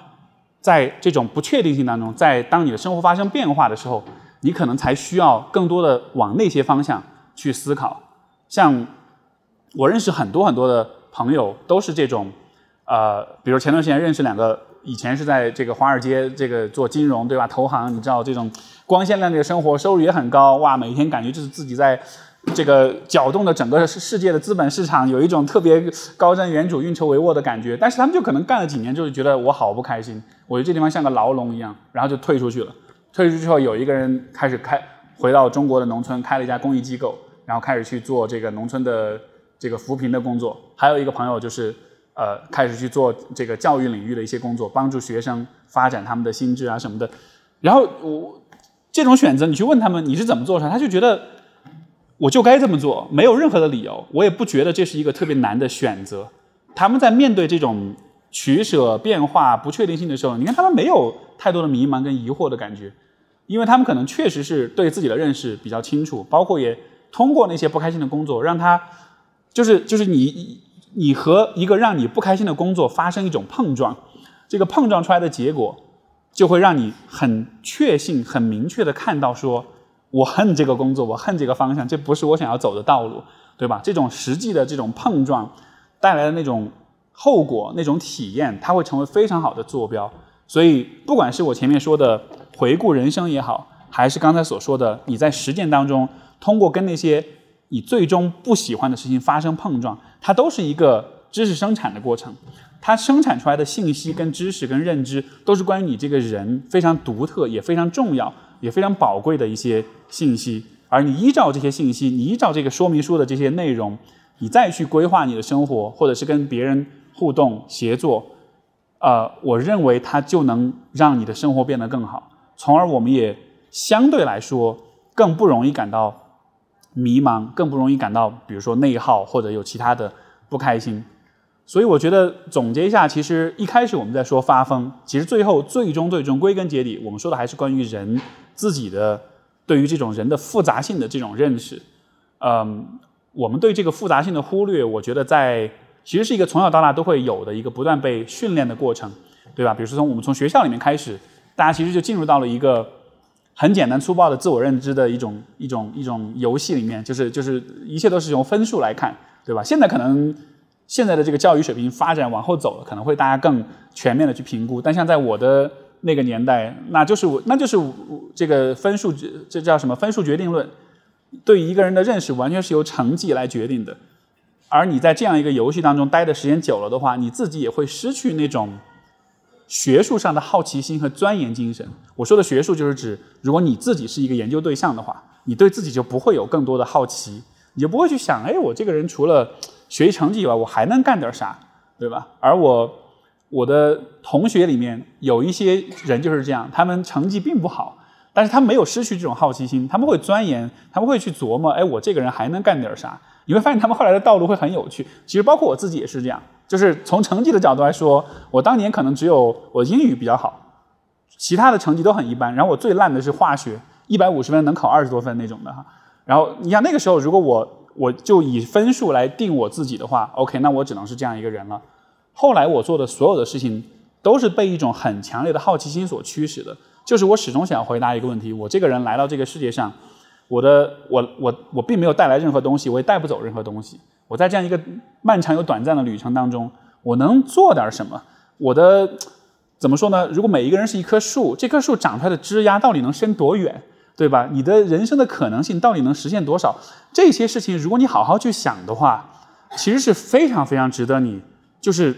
在这种不确定性当中，在当你的生活发生变化的时候，你可能才需要更多的往那些方向去思考。像我认识很多很多的朋友，都是这种，呃，比如前段时间认识两个，以前是在这个华尔街这个做金融，对吧？投行，你知道这种光鲜亮丽的生活，收入也很高，哇，每天感觉就是自己在这个搅动的整个世界的资本市场，有一种特别高瞻远瞩、运筹帷幄的感觉。但是他们就可能干了几年，就是觉得我好不开心，我觉得这地方像个牢笼一样，然后就退出去了。退出去之后，有一个人开始开回到中国的农村，开了一家公益机构。然后开始去做这个农村的这个扶贫的工作，还有一个朋友就是，呃，开始去做这个教育领域的一些工作，帮助学生发展他们的心智啊什么的。然后我这种选择，你去问他们你是怎么做出来，他就觉得我就该这么做，没有任何的理由，我也不觉得这是一个特别难的选择。他们在面对这种取舍、变化、不确定性的时候，你看他们没有太多的迷茫跟疑惑的感觉，因为他们可能确实是对自己的认识比较清楚，包括也通过那些不开心的工作，让他就是就是你你和一个让你不开心的工作发生一种碰撞，这个碰撞出来的结果，就会让你很确信、很明确的看到说，我恨这个工作，我恨这个方向，这不是我想要走的道路，对吧？这种实际的这种碰撞带来的那种。后果那种体验，它会成为非常好的坐标。所以，不管是我前面说的回顾人生也好，还是刚才所说的你在实践当中通过跟那些你最终不喜欢的事情发生碰撞，它都是一个知识生产的过程。它生产出来的信息、跟知识、跟认知，都是关于你这个人非常独特、也非常重要、也非常宝贵的一些信息。而你依照这些信息，你依照这个说明书的这些内容，你再去规划你的生活，或者是跟别人。互动协作，呃，我认为它就能让你的生活变得更好，从而我们也相对来说更不容易感到迷茫，更不容易感到比如说内耗或者有其他的不开心。所以我觉得总结一下，其实一开始我们在说发疯，其实最后最终最终归根结底，我们说的还是关于人自己的对于这种人的复杂性的这种认识。嗯，我们对这个复杂性的忽略，我觉得在。其实是一个从小到大都会有的一个不断被训练的过程，对吧？比如说从我们从学校里面开始，大家其实就进入到了一个很简单粗暴的自我认知的一种一种一种游戏里面，就是就是一切都是用分数来看，对吧？现在可能现在的这个教育水平发展往后走了，可能会大家更全面的去评估。但像在我的那个年代，那就是我那就是这个分数这叫什么分数决定论，对一个人的认识完全是由成绩来决定的。而你在这样一个游戏当中待的时间久了的话，你自己也会失去那种学术上的好奇心和钻研精神。我说的学术就是指，如果你自己是一个研究对象的话，你对自己就不会有更多的好奇，你就不会去想，哎，我这个人除了学习成绩以外，我还能干点啥，对吧？而我我的同学里面有一些人就是这样，他们成绩并不好，但是他没有失去这种好奇心，他们会钻研，他们会去琢磨，哎，我这个人还能干点啥。你会发现他们后来的道路会很有趣。其实包括我自己也是这样，就是从成绩的角度来说，我当年可能只有我英语比较好，其他的成绩都很一般。然后我最烂的是化学，一百五十分能考二十多分那种的哈。然后你像那个时候，如果我我就以分数来定我自己的话，OK，那我只能是这样一个人了。后来我做的所有的事情都是被一种很强烈的好奇心所驱使的，就是我始终想要回答一个问题：我这个人来到这个世界上。我的我我我并没有带来任何东西，我也带不走任何东西。我在这样一个漫长又短暂的旅程当中，我能做点什么？我的怎么说呢？如果每一个人是一棵树，这棵树长出来的枝丫到底能伸多远，对吧？你的人生的可能性到底能实现多少？这些事情，如果你好好去想的话，其实是非常非常值得你就是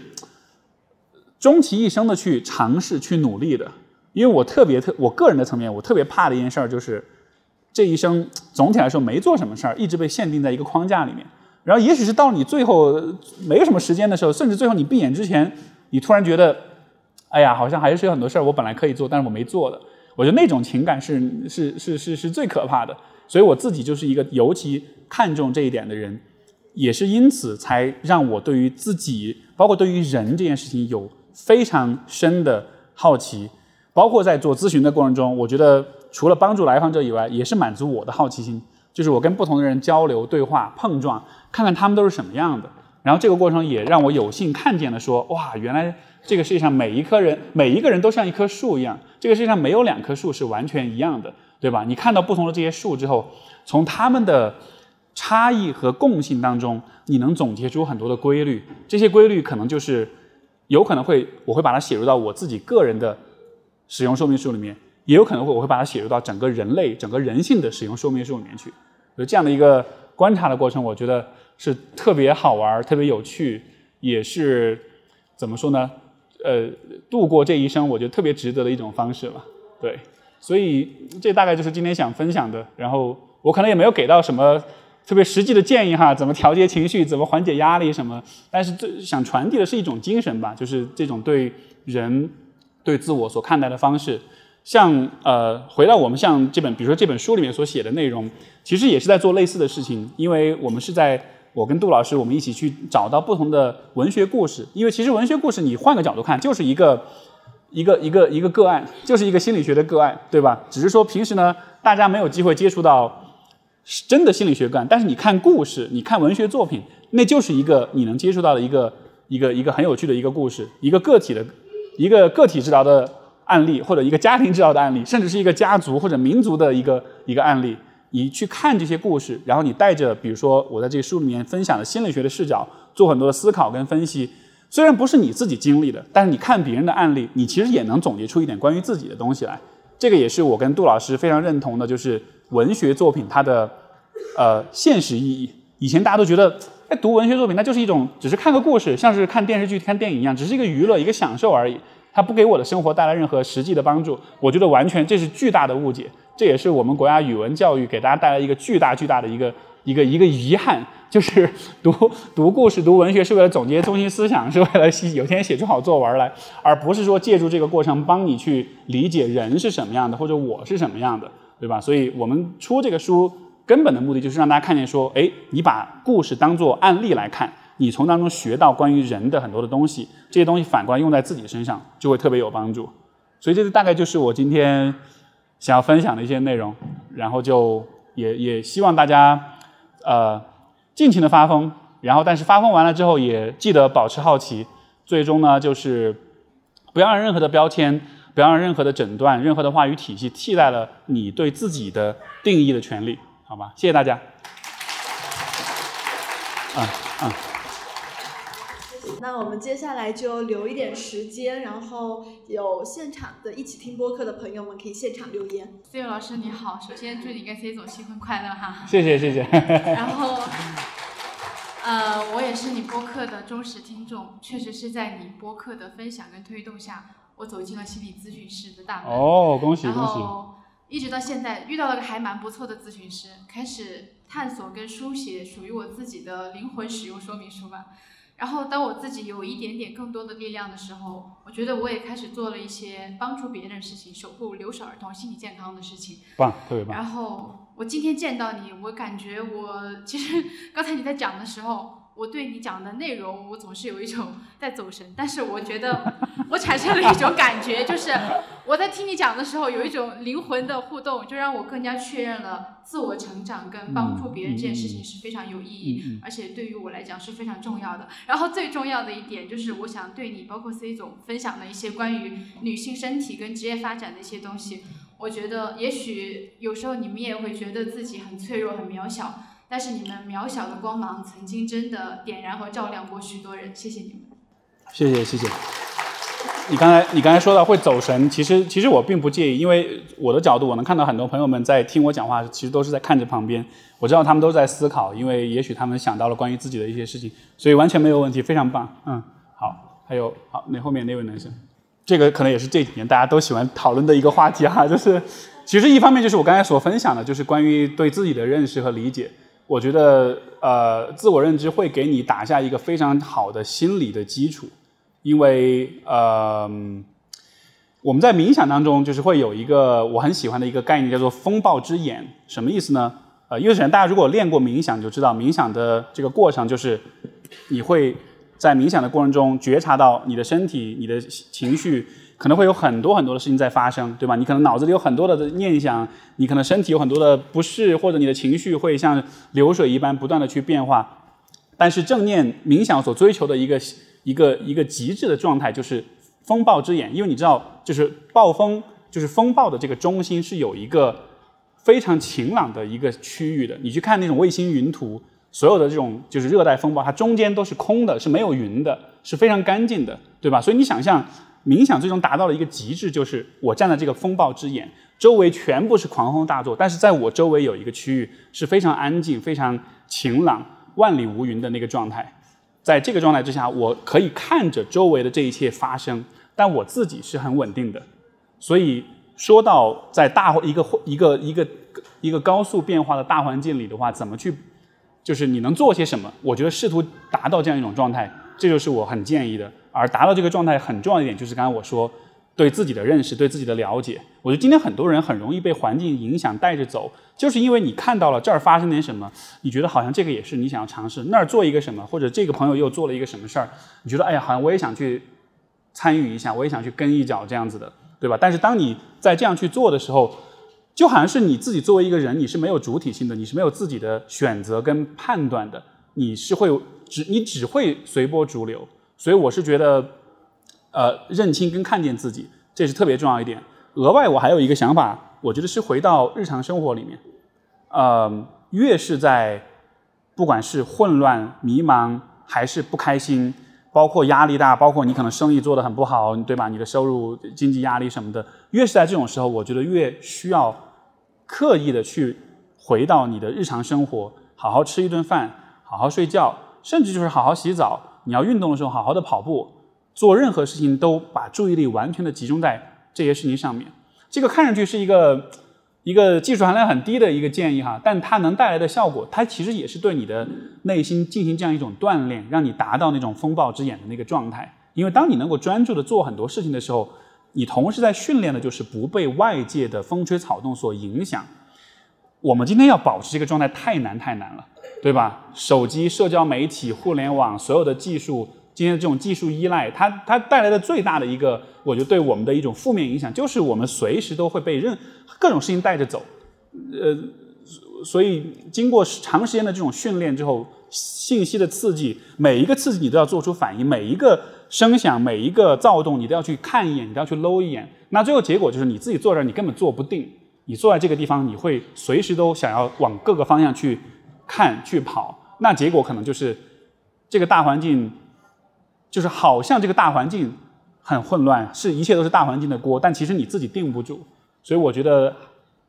终其一生的去尝试、去努力的。因为我特别特，我个人的层面，我特别怕的一件事儿就是。这一生总体来说没做什么事儿，一直被限定在一个框架里面。然后，也许是到你最后没有什么时间的时候，甚至最后你闭眼之前，你突然觉得，哎呀，好像还是有很多事儿我本来可以做，但是我没做的。我觉得那种情感是是是是是最可怕的。所以我自己就是一个尤其看重这一点的人，也是因此才让我对于自己，包括对于人这件事情有非常深的好奇。包括在做咨询的过程中，我觉得。除了帮助来访者以外，也是满足我的好奇心，就是我跟不同的人交流、对话、碰撞，看看他们都是什么样的。然后这个过程也让我有幸看见了，说哇，原来这个世界上每一棵人、每一个人都像一棵树一样，这个世界上没有两棵树是完全一样的，对吧？你看到不同的这些树之后，从他们的差异和共性当中，你能总结出很多的规律。这些规律可能就是有可能会，我会把它写入到我自己个人的使用说明书里面。也有可能会，我会把它写入到整个人类、整个人性的使用说明书里面去。有这样的一个观察的过程，我觉得是特别好玩、特别有趣，也是怎么说呢？呃，度过这一生，我觉得特别值得的一种方式了。对，所以这大概就是今天想分享的。然后我可能也没有给到什么特别实际的建议哈，怎么调节情绪，怎么缓解压力什么。但是最想传递的是一种精神吧，就是这种对人、对自我所看待的方式。像呃，回到我们像这本，比如说这本书里面所写的内容，其实也是在做类似的事情，因为我们是在我跟杜老师我们一起去找到不同的文学故事，因为其实文学故事你换个角度看就是一个一个一个一个个案，就是一个心理学的个案，对吧？只是说平时呢大家没有机会接触到真的心理学个案，但是你看故事，你看文学作品，那就是一个你能接触到的一个一个一个很有趣的一个故事，一个个体的一个个体治疗的案例，或者一个家庭治疗的案例，甚至是一个家族或者民族的一个一个案例。你去看这些故事，然后你带着，比如说我在这个书里面分享的心理学的视角，做很多的思考跟分析。虽然不是你自己经历的，但是你看别人的案例，你其实也能总结出一点关于自己的东西来。这个也是我跟杜老师非常认同的，就是文学作品它的呃现实意义。以前大家都觉得，哎，读文学作品那就是一种只是看个故事，像是看电视剧、看电影一样，只是一个娱乐、一个享受而已，它不给我的生活带来任何实际的帮助。我觉得完全这是巨大的误解。这也是我们国家语文教育给大家带来一个巨大巨大的一个一个一个遗憾，就是 读读故事、读文学是为了总结中心思想，是为了有天写出好作文来，而不是说借助这个过程帮你去理解人是什么样的，或者我是什么样的，对吧？所以我们出这个书根本的目的就是让大家看见说，哎，你把故事当做案例来看，你从当中学到关于人的很多的东西，这些东西反过来用在自己身上就会特别有帮助。所以这个大概就是我今天。想要分享的一些内容，然后就也也希望大家，呃，尽情的发疯，然后但是发疯完了之后也记得保持好奇，最终呢就是不要让任何的标签，不要让任何的诊断，任何的话语体系替代了你对自己的定义的权利，好吧？谢谢大家。嗯嗯。那我们接下来就留一点时间，然后有现场的一起听播客的朋友们可以现场留言。C 友老师你好，首先祝你跟 C 总新婚快乐哈！谢谢谢谢。然 后，呃，我也是你播客的忠实听众，确实是在你播客的分享跟推动下，我走进了心理咨询师的大门。哦，恭喜恭喜！然后一直到现在遇到了个还蛮不错的咨询师，开始探索跟书写属于我自己的灵魂使用说明书吧。然后，当我自己有一点点更多的力量的时候，我觉得我也开始做了一些帮助别人的事情，守护留守儿童心理健康的事情。棒，特别棒。然后我今天见到你，我感觉我其实刚才你在讲的时候。我对你讲的内容，我总是有一种在走神，但是我觉得我产生了一种感觉，就是我在听你讲的时候，有一种灵魂的互动，就让我更加确认了自我成长跟帮助别人这件事情是非常有意义，而且对于我来讲是非常重要的。然后最重要的一点就是，我想对你，包括 C 总分享的一些关于女性身体跟职业发展的一些东西，我觉得也许有时候你们也会觉得自己很脆弱、很渺小。但是你们渺小的光芒曾经真的点燃和照亮过许多人，谢谢你们。谢谢谢谢。你刚才你刚才说到会走神，其实其实我并不介意，因为我的角度我能看到很多朋友们在听我讲话，其实都是在看着旁边，我知道他们都在思考，因为也许他们想到了关于自己的一些事情，所以完全没有问题，非常棒。嗯，好，还有好那后面那位男生，这个可能也是这几年大家都喜欢讨论的一个话题哈，就是其实一方面就是我刚才所分享的，就是关于对自己的认识和理解。我觉得，呃，自我认知会给你打下一个非常好的心理的基础，因为，呃，我们在冥想当中就是会有一个我很喜欢的一个概念，叫做“风暴之眼”。什么意思呢？呃，因为首先大家如果练过冥想，就知道冥想的这个过程就是你会在冥想的过程中觉察到你的身体、你的情绪。可能会有很多很多的事情在发生，对吧？你可能脑子里有很多的念想，你可能身体有很多的不适，或者你的情绪会像流水一般不断的去变化。但是正念冥想所追求的一个一个一个极致的状态，就是风暴之眼。因为你知道，就是暴风，就是风暴的这个中心是有一个非常晴朗的一个区域的。你去看那种卫星云图，所有的这种就是热带风暴，它中间都是空的，是没有云的，是非常干净的，对吧？所以你想象。冥想最终达到了一个极致，就是我站在这个风暴之眼，周围全部是狂风大作，但是在我周围有一个区域是非常安静、非常晴朗、万里无云的那个状态。在这个状态之下，我可以看着周围的这一切发生，但我自己是很稳定的。所以说到在大一个一个一个一个高速变化的大环境里的话，怎么去，就是你能做些什么？我觉得试图达到这样一种状态，这就是我很建议的。而达到这个状态很重要一点就是，刚才我说，对自己的认识，对自己的了解。我觉得今天很多人很容易被环境影响带着走，就是因为你看到了这儿发生点什么，你觉得好像这个也是你想要尝试，那儿做一个什么，或者这个朋友又做了一个什么事儿，你觉得哎呀，好像我也想去参与一下，我也想去跟一脚这样子的，对吧？但是当你在这样去做的时候，就好像是你自己作为一个人，你是没有主体性的，你是没有自己的选择跟判断的，你是会只你只会随波逐流。所以我是觉得，呃，认清跟看见自己，这是特别重要一点。额外我还有一个想法，我觉得是回到日常生活里面，呃，越是在不管是混乱、迷茫，还是不开心，包括压力大，包括你可能生意做得很不好，对吧？你的收入、经济压力什么的，越是在这种时候，我觉得越需要刻意的去回到你的日常生活，好好吃一顿饭，好好睡觉，甚至就是好好洗澡。你要运动的时候，好好的跑步，做任何事情都把注意力完全的集中在这些事情上面。这个看上去是一个一个技术含量很低的一个建议哈，但它能带来的效果，它其实也是对你的内心进行这样一种锻炼，让你达到那种风暴之眼的那个状态。因为当你能够专注的做很多事情的时候，你同时在训练的就是不被外界的风吹草动所影响。我们今天要保持这个状态太难太难了，对吧？手机、社交媒体、互联网，所有的技术，今天的这种技术依赖，它它带来的最大的一个，我觉得对我们的一种负面影响，就是我们随时都会被任各种事情带着走。呃，所以经过长时间的这种训练之后，信息的刺激，每一个刺激你都要做出反应，每一个声响，每一个躁动，你都要去看一眼，你都要去搂一眼。那最后结果就是你自己坐这儿，你根本坐不定。你坐在这个地方，你会随时都想要往各个方向去看、去跑，那结果可能就是这个大环境，就是好像这个大环境很混乱，是一切都是大环境的锅，但其实你自己定不住。所以我觉得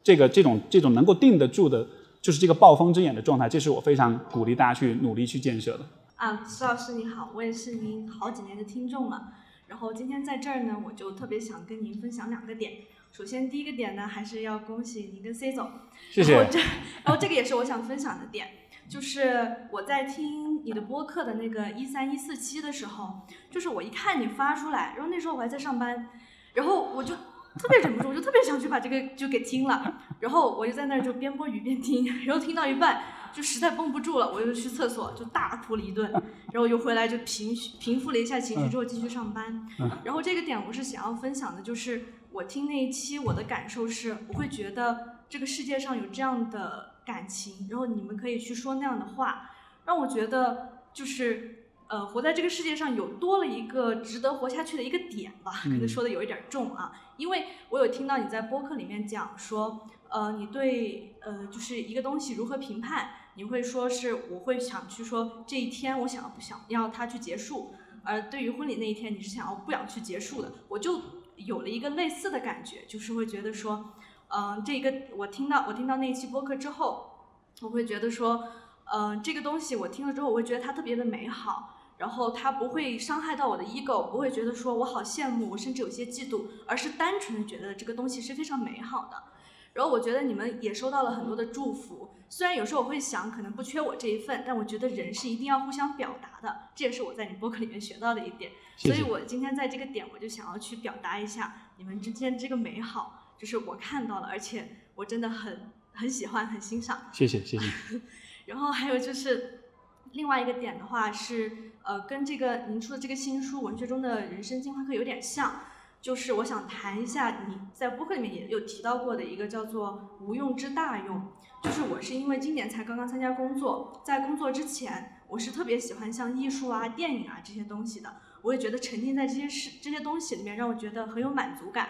这个这种这种能够定得住的，就是这个暴风之眼的状态，这是我非常鼓励大家去努力去建设的。啊，苏老师你好，我也是您好几年的听众了，然后今天在这儿呢，我就特别想跟您分享两个点。首先，第一个点呢，还是要恭喜您跟 C 总。谢谢。然后这，然后这个也是我想分享的点，就是我在听你的播客的那个一三一四期的时候，就是我一看你发出来，然后那时候我还在上班，然后我就特别忍不住，我就特别想去把这个就给听了，然后我就在那儿就边播鱼边听，然后听到一半就实在绷不住了，我就去厕所就大哭了一顿，然后又回来就平平复了一下情绪之后继续上班。然后这个点我是想要分享的，就是。我听那一期，我的感受是，我会觉得这个世界上有这样的感情，然后你们可以去说那样的话，让我觉得就是，呃，活在这个世界上有多了一个值得活下去的一个点吧。可能说的有一点重啊，因为我有听到你在播客里面讲说，呃，你对呃就是一个东西如何评判，你会说是我会想去说这一天我想要不想要它去结束，而对于婚礼那一天你是想要不想去结束的，我就。有了一个类似的感觉，就是会觉得说，嗯，这个我听到我听到那一期播客之后，我会觉得说，嗯，这个东西我听了之后，我会觉得它特别的美好，然后它不会伤害到我的 ego，不会觉得说我好羡慕，我甚至有些嫉妒，而是单纯的觉得这个东西是非常美好的。然后我觉得你们也收到了很多的祝福，虽然有时候我会想可能不缺我这一份，但我觉得人是一定要互相表达的，这也是我在你播客里面学到的一点。所以我今天在这个点，我就想要去表达一下你们之间这个美好，就是我看到了，而且我真的很很喜欢，很欣赏。谢谢谢谢。然后还有就是另外一个点的话是，呃，跟这个您出的这个新书《文学中的人生进化课》有点像。就是我想谈一下你在播客里面也有提到过的一个叫做“无用之大用”。就是我是因为今年才刚刚参加工作，在工作之前，我是特别喜欢像艺术啊、电影啊这些东西的。我也觉得沉浸在这些事、这些东西里面，让我觉得很有满足感。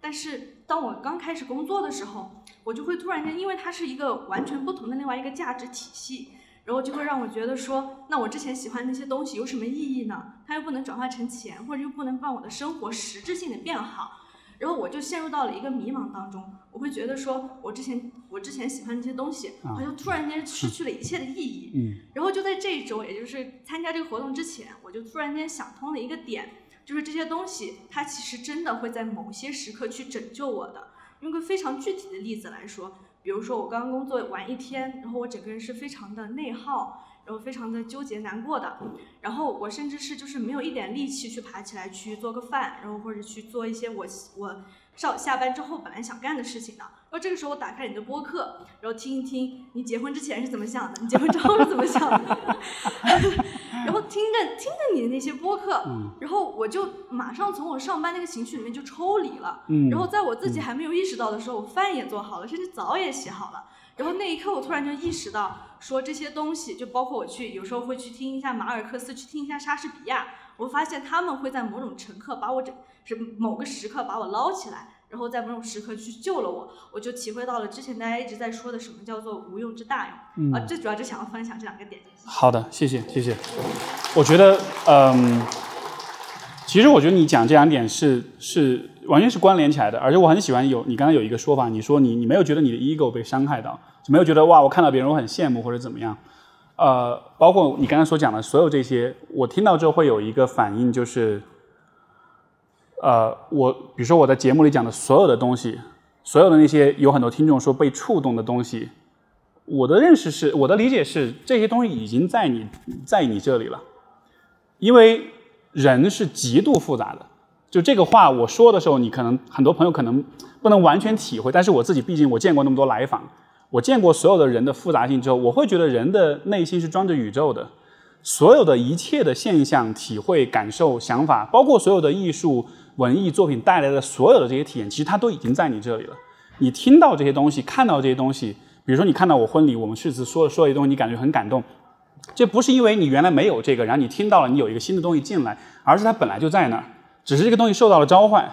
但是当我刚开始工作的时候，我就会突然间，因为它是一个完全不同的另外一个价值体系。然后就会让我觉得说，那我之前喜欢那些东西有什么意义呢？它又不能转化成钱，或者又不能让我的生活实质性的变好。然后我就陷入到了一个迷茫当中。我会觉得说，我之前我之前喜欢那些东西，好像突然间失去了一切的意义。嗯。然后就在这一周，也就是参加这个活动之前，我就突然间想通了一个点，就是这些东西它其实真的会在某些时刻去拯救我的。用个非常具体的例子来说。比如说我刚刚工作完一天，然后我整个人是非常的内耗，然后非常的纠结难过的，然后我甚至是就是没有一点力气去爬起来去做个饭，然后或者去做一些我我上下班之后本来想干的事情的。然后这个时候我打开你的播客，然后听一听你结婚之前是怎么想的，你结婚之后是怎么想的，然后听着听着你的那些播客，然后我就马上从我上班那个情绪里面就抽离了，嗯然后在我自己还没有意识到的时候，我饭也做好了，甚至澡也洗好了。然后那一刻，我突然就意识到，说这些东西，就包括我去有时候会去听一下马尔克斯，去听一下莎士比亚，我发现他们会在某种时刻把我整是某个时刻把我捞起来，然后在某种时刻去救了我，我就体会到了之前大家一直在说的什么叫做无用之大用。啊，最主要就想要分享这两个点。好的，谢谢谢谢。我觉得，嗯，其实我觉得你讲这两点是是完全是关联起来的，而且我很喜欢有你刚才有一个说法，你说你你没有觉得你的 ego 被伤害到，就没有觉得哇，我看到别人我很羡慕或者怎么样。呃，包括你刚才所讲的所有这些，我听到之后会有一个反应，就是，呃，我比如说我在节目里讲的所有的东西，所有的那些有很多听众说被触动的东西，我的认识是，我的理解是，这些东西已经在你在你这里了，因为人是极度复杂的。就这个话我说的时候，你可能很多朋友可能不能完全体会，但是我自己毕竟我见过那么多来访，我见过所有的人的复杂性之后，我会觉得人的内心是装着宇宙的，所有的一切的现象、体会、感受、想法，包括所有的艺术文艺作品带来的所有的这些体验，其实它都已经在你这里了。你听到这些东西，看到这些东西，比如说你看到我婚礼，我们誓词说说的东西，你感觉很感动，这不是因为你原来没有这个，然后你听到了，你有一个新的东西进来，而是它本来就在那儿，只是这个东西受到了召唤，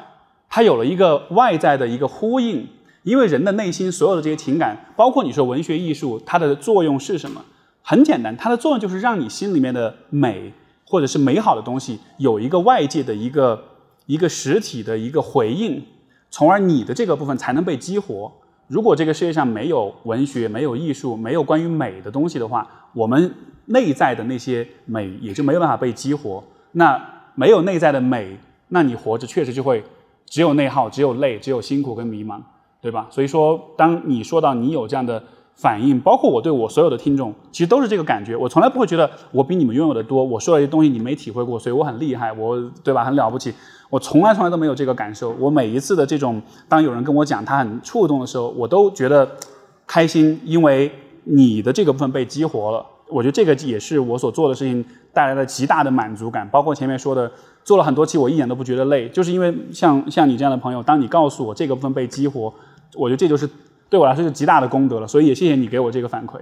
它有了一个外在的一个呼应。因为人的内心所有的这些情感，包括你说文学艺术，它的作用是什么？很简单，它的作用就是让你心里面的美或者是美好的东西有一个外界的一个一个实体的一个回应，从而你的这个部分才能被激活。如果这个世界上没有文学、没有艺术、没有关于美的东西的话，我们内在的那些美也就没有办法被激活。那没有内在的美，那你活着确实就会只有内耗、只有累、只有辛苦跟迷茫。对吧？所以说，当你说到你有这样的反应，包括我对我所有的听众，其实都是这个感觉。我从来不会觉得我比你们拥有的多，我说的这些东西你没体会过，所以我很厉害，我对吧？很了不起。我从来从来都没有这个感受。我每一次的这种，当有人跟我讲他很触动的时候，我都觉得开心，因为你的这个部分被激活了。我觉得这个也是我所做的事情带来的极大的满足感。包括前面说的，做了很多期，我一点都不觉得累，就是因为像像你这样的朋友，当你告诉我这个部分被激活。我觉得这就是对我来说是极大的功德了，所以也谢谢你给我这个反馈。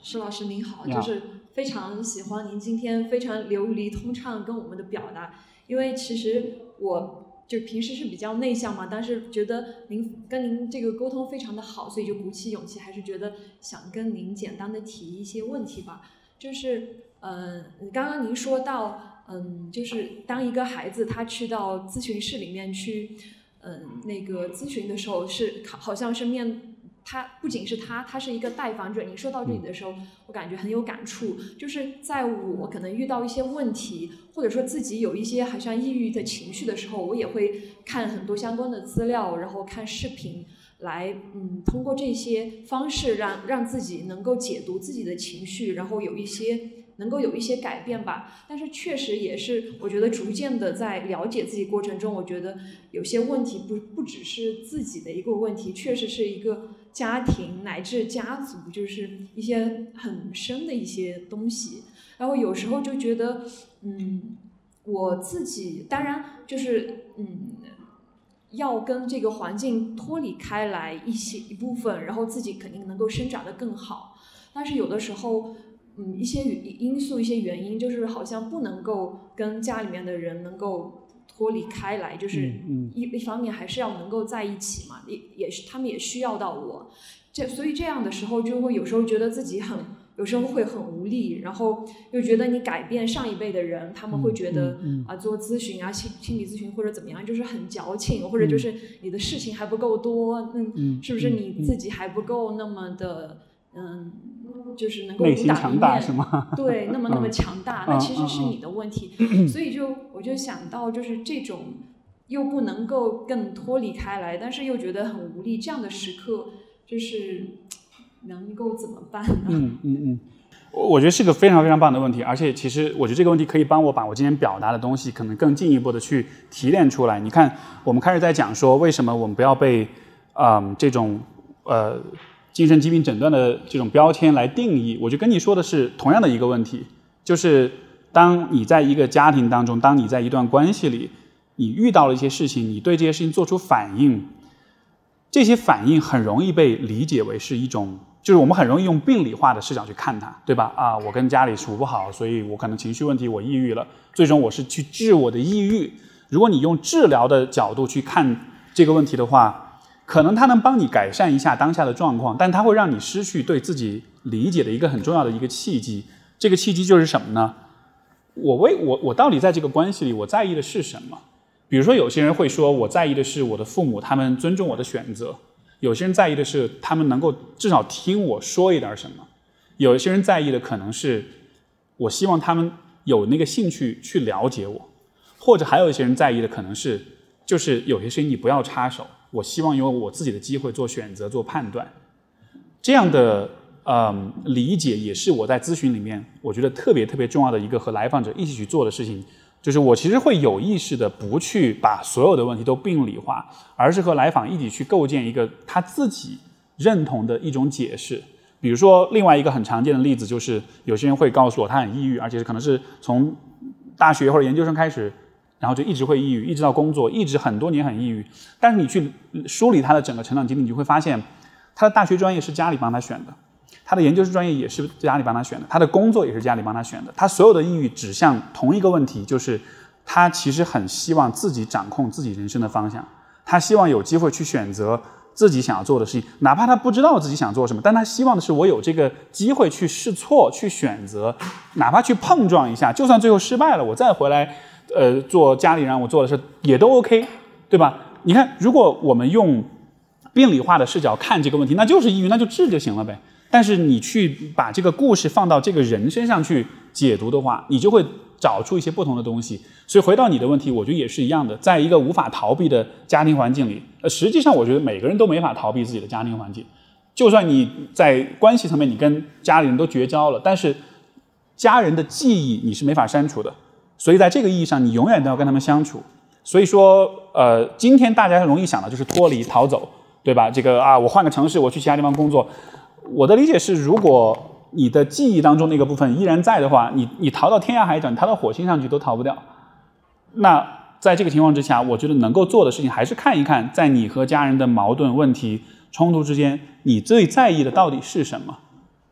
施老师您好，好就是非常喜欢您今天非常流利通畅跟我们的表达，因为其实我就平时是比较内向嘛，但是觉得您跟您这个沟通非常的好，所以就鼓起勇气，还是觉得想跟您简单的提一些问题吧。就是，嗯、刚刚您说到，嗯，就是当一个孩子他去到咨询室里面去，嗯，那个咨询的时候是好像是面。他不仅是他，他是一个带访者。你说到这里的时候，我感觉很有感触。就是在我可能遇到一些问题，或者说自己有一些好像抑郁的情绪的时候，我也会看很多相关的资料，然后看视频，来嗯，通过这些方式让让自己能够解读自己的情绪，然后有一些能够有一些改变吧。但是确实也是，我觉得逐渐的在了解自己过程中，我觉得有些问题不不只是自己的一个问题，确实是一个家庭乃至家族，就是一些很深的一些东西。然后有时候就觉得，嗯，我自己当然就是嗯。要跟这个环境脱离开来一些一部分，然后自己肯定能够生长得更好。但是有的时候，嗯，一些因素、一些原因，就是好像不能够跟家里面的人能够脱离开来，就是嗯一一方面还是要能够在一起嘛，也也是他们也需要到我，这所以这样的时候就会有时候觉得自己很。有时候会很无力，然后又觉得你改变上一辈的人，他们会觉得嗯啊，做咨询啊、心心理咨询或者怎么样，就是很矫情，或者就是你的事情还不够多，那嗯是不是嗯你自己还不够那么的，嗯，就是能够内心独当一强大面是吗？对，那么那么嗯强大，嗯那其实是你的问题。所以就我就想到，就是这种又不能够更脱离开来，但是又觉得很无力，这样的时刻，就是 能够怎么办呢？嗯嗯嗯，我我觉得是个非常非常棒的问题，而且其实我觉得这个问题可以帮我把我今天表达的东西可能更进一步的去提炼出来。你看，我们开始在讲说为什么我们不要被嗯这种呃精神疾病诊断的这种标签来定义，我就跟你说的是同样的一个问题，就是当你在一个家庭当中，当你在一段关系里，你遇到了一些事情，你对这些事情做出反应，这些反应很容易被理解为是一种。就是我们很容易用病理化的视角去看它，对吧？啊，我跟家里处不好，所以我可能情绪问题，我抑郁了。最终我是去治我的抑郁。如果你用治疗的角度去看这个问题的话，可能它能帮你改善一下当下的状况，但它会让你失去对自己理解的一个很重要的一个契机。这个契机就是什么呢？我为我我到底在这个关系里，我在意的是什么？比如说，有些人会说我在意的是我的父母，他们尊重我的选择。有些人在意的是他们能够至少听我说一点什么，有一些人在意的可能是我希望他们有那个兴趣去了解我，或者还有一些人在意的可能是就是有些事情你不要插手，我希望有我自己的机会做选择做判断，这样的嗯理解也是我在咨询里面我觉得特别特别重要的一个和来访者一起去做的事情。就是我其实会有意识的不去把所有的问题都病理化，而是和来访一起去构建一个他自己认同的一种解释。比如说，另外一个很常见的例子就是，有些人会告诉我他很抑郁，而且可能是从大学或者研究生开始，然后就一直会抑郁，一直到工作，一直很多年很抑郁。但是你去梳理他的整个成长经历，你就会发现，他的大学专业是家里帮他选的。他的研究生专业也是家里帮他选的，他的工作也是家里帮他选的。他所有的抑郁指向同一个问题，就是他其实很希望自己掌控自己人生的方向，他希望有机会去选择自己想要做的事情，哪怕他不知道自己想做什么，但他希望的是我有这个机会去试错、去选择，哪怕去碰撞一下，就算最后失败了，我再回来，呃，做家里让我做的事也都 OK，对吧？你看，如果我们用病理化的视角看这个问题，那就是抑郁，那就治就行了呗。但是你去把这个故事放到这个人身上去解读的话，你就会找出一些不同的东西。所以回到你的问题，我觉得也是一样的，在一个无法逃避的家庭环境里，呃，实际上我觉得每个人都没法逃避自己的家庭环境。就算你在关系层面你跟家里人都绝交了，但是家人的记忆你是没法删除的。所以在这个意义上，你永远都要跟他们相处。所以说，呃，今天大家容易想的就是脱离、逃走，对吧？这个啊，我换个城市，我去其他地方工作。我的理解是，如果你的记忆当中那个部分依然在的话，你你逃到天涯海角，你逃到火星上去都逃不掉。那在这个情况之下，我觉得能够做的事情还是看一看，在你和家人的矛盾、问题、冲突之间，你最在意的到底是什么？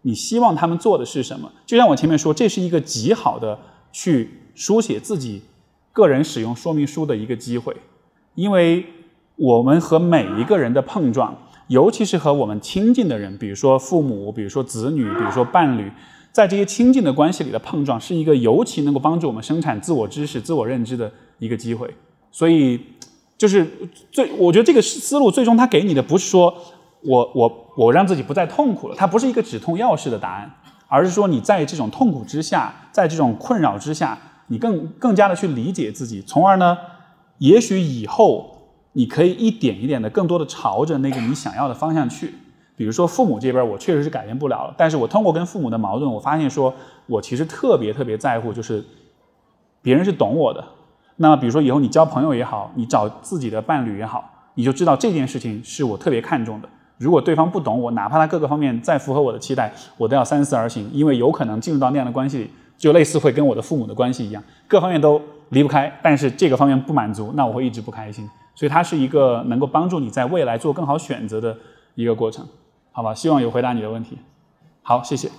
你希望他们做的是什么？就像我前面说，这是一个极好的去书写自己个人使用说明书的一个机会，因为我们和每一个人的碰撞。尤其是和我们亲近的人，比如说父母，比如说子女，比如说伴侣，在这些亲近的关系里的碰撞，是一个尤其能够帮助我们生产自我知识、自我认知的一个机会。所以，就是最，我觉得这个思路最终他给你的不是说我我我让自己不再痛苦了，它不是一个止痛药式的答案，而是说你在这种痛苦之下，在这种困扰之下，你更更加的去理解自己，从而呢，也许以后。你可以一点一点的，更多的朝着那个你想要的方向去。比如说父母这边，我确实是改变不了了，但是我通过跟父母的矛盾，我发现说我其实特别特别在乎，就是别人是懂我的。那比如说以后你交朋友也好，你找自己的伴侣也好，你就知道这件事情是我特别看重的。如果对方不懂我，哪怕他各个方面再符合我的期待，我都要三思而行，因为有可能进入到那样的关系里，就类似会跟我的父母的关系一样，各方面都离不开，但是这个方面不满足，那我会一直不开心。所以它是一个能够帮助你在未来做更好选择的一个过程，好吧？希望有回答你的问题。好，谢谢。